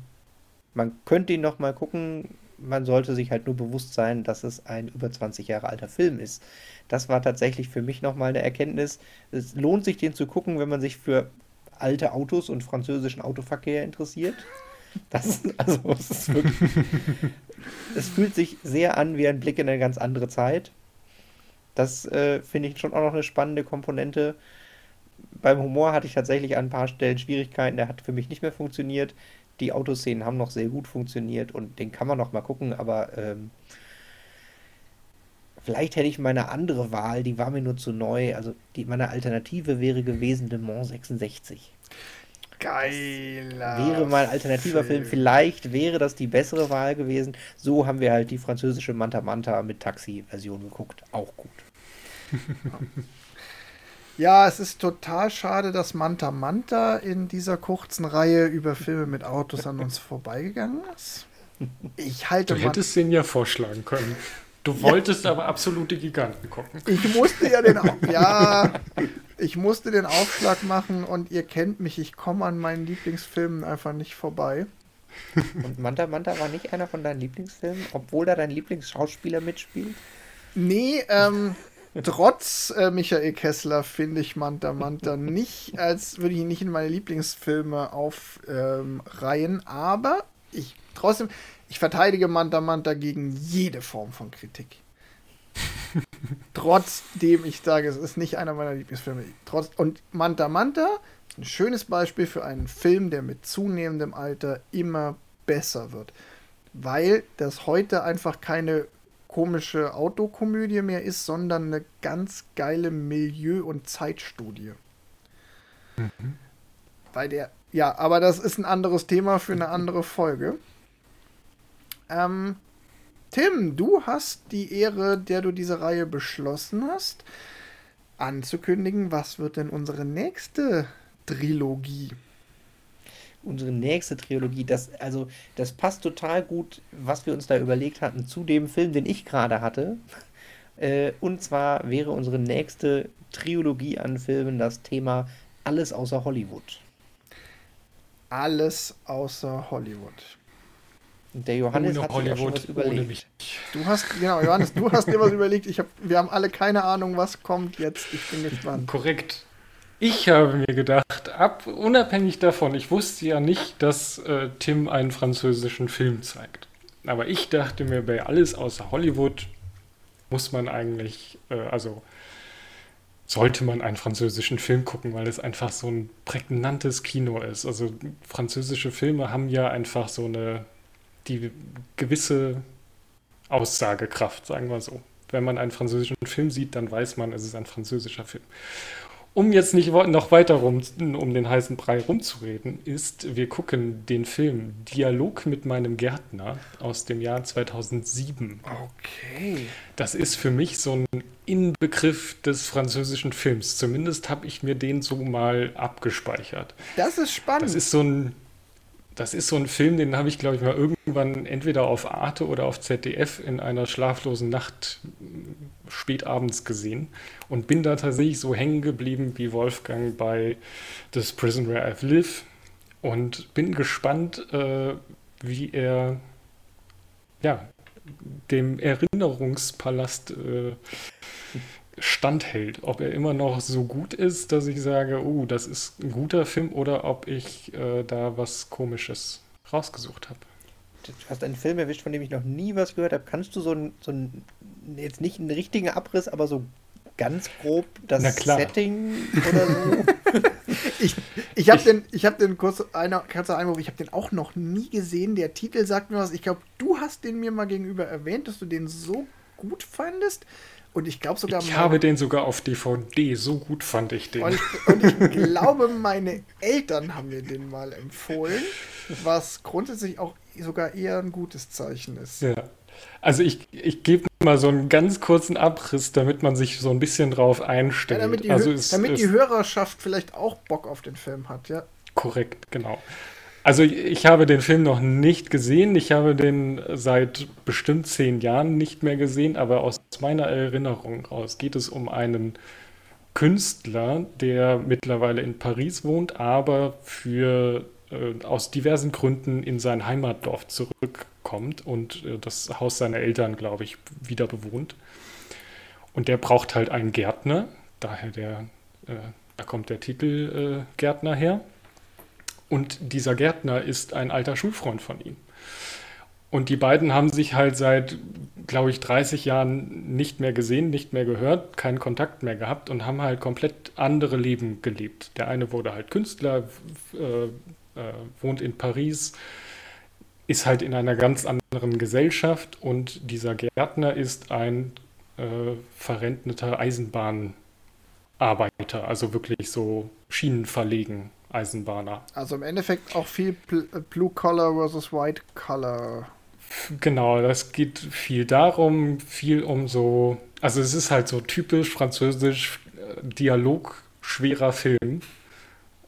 man könnte ihn noch mal gucken. Man sollte sich halt nur bewusst sein, dass es ein über 20 Jahre alter Film ist. Das war tatsächlich für mich noch mal eine Erkenntnis. Es lohnt sich, den zu gucken, wenn man sich für alte Autos und französischen Autoverkehr interessiert. Das, also, es, ist wirklich, es fühlt sich sehr an wie ein Blick in eine ganz andere Zeit. Das äh, finde ich schon auch noch eine spannende Komponente beim Humor hatte ich tatsächlich an ein paar Stellen Schwierigkeiten. Der hat für mich nicht mehr funktioniert. Die Autoszenen haben noch sehr gut funktioniert und den kann man noch mal gucken, aber ähm, vielleicht hätte ich meine andere Wahl, die war mir nur zu neu. Also die, meine Alternative wäre gewesen Le Mans 66. Geiler. Wäre mein alternativer Film. Film. Vielleicht wäre das die bessere Wahl gewesen. So haben wir halt die französische Manta Manta mit Taxi-Version geguckt. Auch gut. Ja, es ist total schade, dass Manta Manta in dieser kurzen Reihe über Filme mit Autos an uns vorbeigegangen ist. Ich halte Du hättest den ja vorschlagen können. Du wolltest ja. aber absolute Giganten gucken. Ich musste ja den ja, ich musste den Aufschlag machen und ihr kennt mich, ich komme an meinen Lieblingsfilmen einfach nicht vorbei. Und Manta Manta war nicht einer von deinen Lieblingsfilmen, obwohl da dein Lieblingsschauspieler mitspielt? Nee, ähm, Trotz äh, Michael Kessler finde ich Manta Manta nicht, als würde ich ihn nicht in meine Lieblingsfilme aufreihen, ähm, aber ich trotzdem, ich verteidige Manta Manta gegen jede Form von Kritik. Trotzdem ich sage, es ist nicht einer meiner Lieblingsfilme. Trotz, und Manta Manta, ein schönes Beispiel für einen Film, der mit zunehmendem Alter immer besser wird. Weil das heute einfach keine komische Autokomödie mehr ist, sondern eine ganz geile Milieu- und Zeitstudie. Mhm. Weil der, ja, aber das ist ein anderes Thema für eine andere Folge. Ähm, Tim, du hast die Ehre, der du diese Reihe beschlossen hast, anzukündigen, was wird denn unsere nächste Trilogie? Unsere nächste Trilogie, das, also, das passt total gut, was wir uns da überlegt hatten, zu dem Film, den ich gerade hatte. Äh, und zwar wäre unsere nächste Trilogie an Filmen das Thema Alles außer Hollywood. Alles außer Hollywood. Und der Johannes hat sich schon was überlegt. Du hast, genau, Johannes, du hast dir was überlegt. Ich hab, wir haben alle keine Ahnung, was kommt jetzt. Ich bin gespannt. Korrekt. Ich habe mir gedacht, ab, unabhängig davon, ich wusste ja nicht, dass äh, Tim einen französischen Film zeigt. Aber ich dachte mir, bei alles außer Hollywood muss man eigentlich, äh, also sollte man einen französischen Film gucken, weil es einfach so ein prägnantes Kino ist. Also französische Filme haben ja einfach so eine, die gewisse Aussagekraft, sagen wir so. Wenn man einen französischen Film sieht, dann weiß man, es ist ein französischer Film um jetzt nicht noch weiter rum, um den heißen Brei rumzureden, ist, wir gucken den Film Dialog mit meinem Gärtner aus dem Jahr 2007. Okay. Das ist für mich so ein Inbegriff des französischen Films. Zumindest habe ich mir den so mal abgespeichert. Das ist spannend. Das ist so ein das ist so ein Film, den habe ich, glaube ich, mal irgendwann entweder auf Arte oder auf ZDF in einer schlaflosen Nacht spätabends gesehen und bin da tatsächlich so hängen geblieben wie Wolfgang bei This Prison Where I've Lived und bin gespannt, äh, wie er ja, dem Erinnerungspalast äh, standhält. Ob er immer noch so gut ist, dass ich sage, oh, das ist ein guter Film oder ob ich äh, da was Komisches rausgesucht habe. du hast einen Film erwischt, von dem ich noch nie was gehört habe. Kannst du so ein, so ein jetzt nicht einen richtigen Abriss, aber so ganz grob das Setting oder so? ich ich habe den, ich habe den kurz einer kurzer Einwurf, ich habe den auch noch nie gesehen. Der Titel sagt mir was. Ich glaube, du hast den mir mal gegenüber erwähnt, dass du den so gut fandest. Und ich glaube sogar. Ich habe den sogar auf DVD. So gut fand ich den. Und ich, und ich glaube, meine Eltern haben mir den mal empfohlen, was grundsätzlich auch sogar eher ein gutes Zeichen ist. Ja. Also ich, ich gebe mal so einen ganz kurzen Abriss, damit man sich so ein bisschen drauf einstellt. Ja, damit die, also es, damit die Hörerschaft vielleicht auch Bock auf den Film hat, ja. Korrekt, genau. Also ich habe den Film noch nicht gesehen. Ich habe den seit bestimmt zehn Jahren nicht mehr gesehen, aber aus meiner Erinnerung raus geht es um einen Künstler, der mittlerweile in Paris wohnt, aber für äh, aus diversen Gründen in sein Heimatdorf zurückkommt und äh, das Haus seiner Eltern, glaube ich, wieder bewohnt. Und der braucht halt einen Gärtner, daher der, äh, da kommt der Titel äh, Gärtner her. Und dieser Gärtner ist ein alter Schulfreund von ihm. Und die beiden haben sich halt seit, glaube ich, 30 Jahren nicht mehr gesehen, nicht mehr gehört, keinen Kontakt mehr gehabt und haben halt komplett andere Leben gelebt. Der eine wurde halt Künstler, äh, äh, wohnt in Paris, ist halt in einer ganz anderen Gesellschaft und dieser Gärtner ist ein äh, verrentneter Eisenbahnarbeiter, also wirklich so Schienen verlegen Eisenbahner. Also im Endeffekt auch viel Blue Collar versus White Collar. Genau, das geht viel darum, viel um so, also es ist halt so typisch französisch äh, Dialog schwerer Film.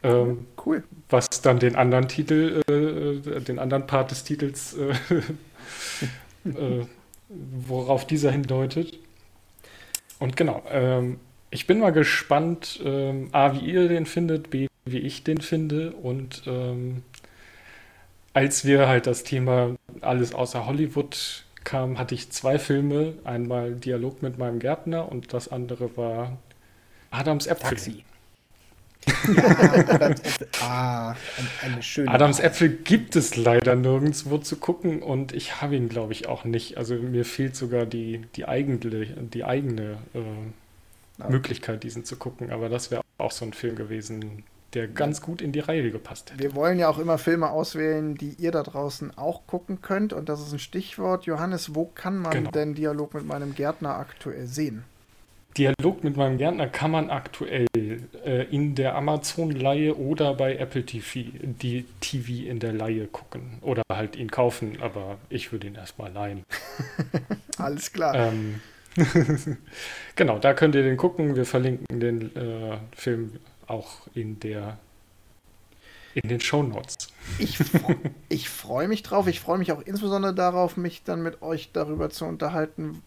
Ähm, cool. Was dann den anderen Titel, äh, äh den anderen Part des Titels, äh, äh, worauf dieser hindeutet. Und genau, ähm, ich bin mal gespannt, ähm, A, wie ihr den findet, B, wie ich den finde. Und ähm, als wir halt das Thema alles außer Hollywood kam, hatte ich zwei Filme. Einmal Dialog mit meinem Gärtner und das andere war Adams Äpfel. Taxi. Ja, Adams Äpfel. Ah, eine schöne Adams Äpfel gibt es leider nirgendwo zu gucken und ich habe ihn, glaube ich, auch nicht. Also mir fehlt sogar die, die eigene, die eigene äh, Möglichkeit, diesen zu gucken. Aber das wäre auch so ein Film gewesen, der ganz gut in die Reihe gepasst hätte. Wir wollen ja auch immer Filme auswählen, die ihr da draußen auch gucken könnt. Und das ist ein Stichwort. Johannes, wo kann man genau. denn Dialog mit meinem Gärtner aktuell sehen? Dialog mit meinem Gärtner kann man aktuell äh, in der Amazon-Leihe oder bei Apple TV, die TV in der Leihe gucken. Oder halt ihn kaufen, aber ich würde ihn erstmal leihen. Alles klar. Ähm, genau, da könnt ihr den gucken. Wir verlinken den äh, Film auch in der in den Show Notes. Ich, ich freue mich drauf. Ich freue mich auch insbesondere darauf, mich dann mit euch darüber zu unterhalten.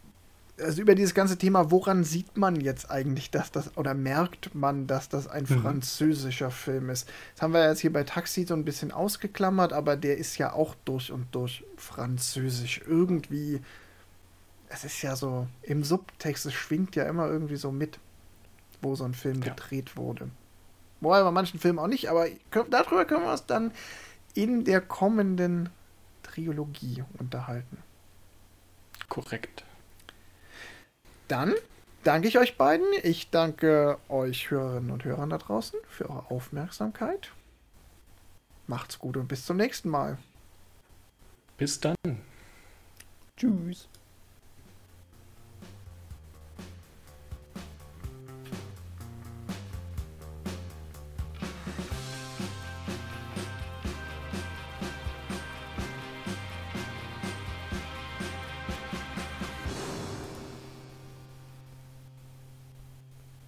Also über dieses ganze Thema, woran sieht man jetzt eigentlich, dass das oder merkt man, dass das ein mhm. französischer Film ist? Das haben wir jetzt hier bei Taxi so ein bisschen ausgeklammert, aber der ist ja auch durch und durch französisch. Irgendwie, es ist ja so, im Subtext, es schwingt ja immer irgendwie so mit, wo so ein Film ja. gedreht wurde. Wobei bei manchen Filmen auch nicht, aber darüber können wir uns dann in der kommenden Trilogie unterhalten. Korrekt. Dann danke ich euch beiden. Ich danke euch Hörerinnen und Hörern da draußen für eure Aufmerksamkeit. Macht's gut und bis zum nächsten Mal. Bis dann. Tschüss.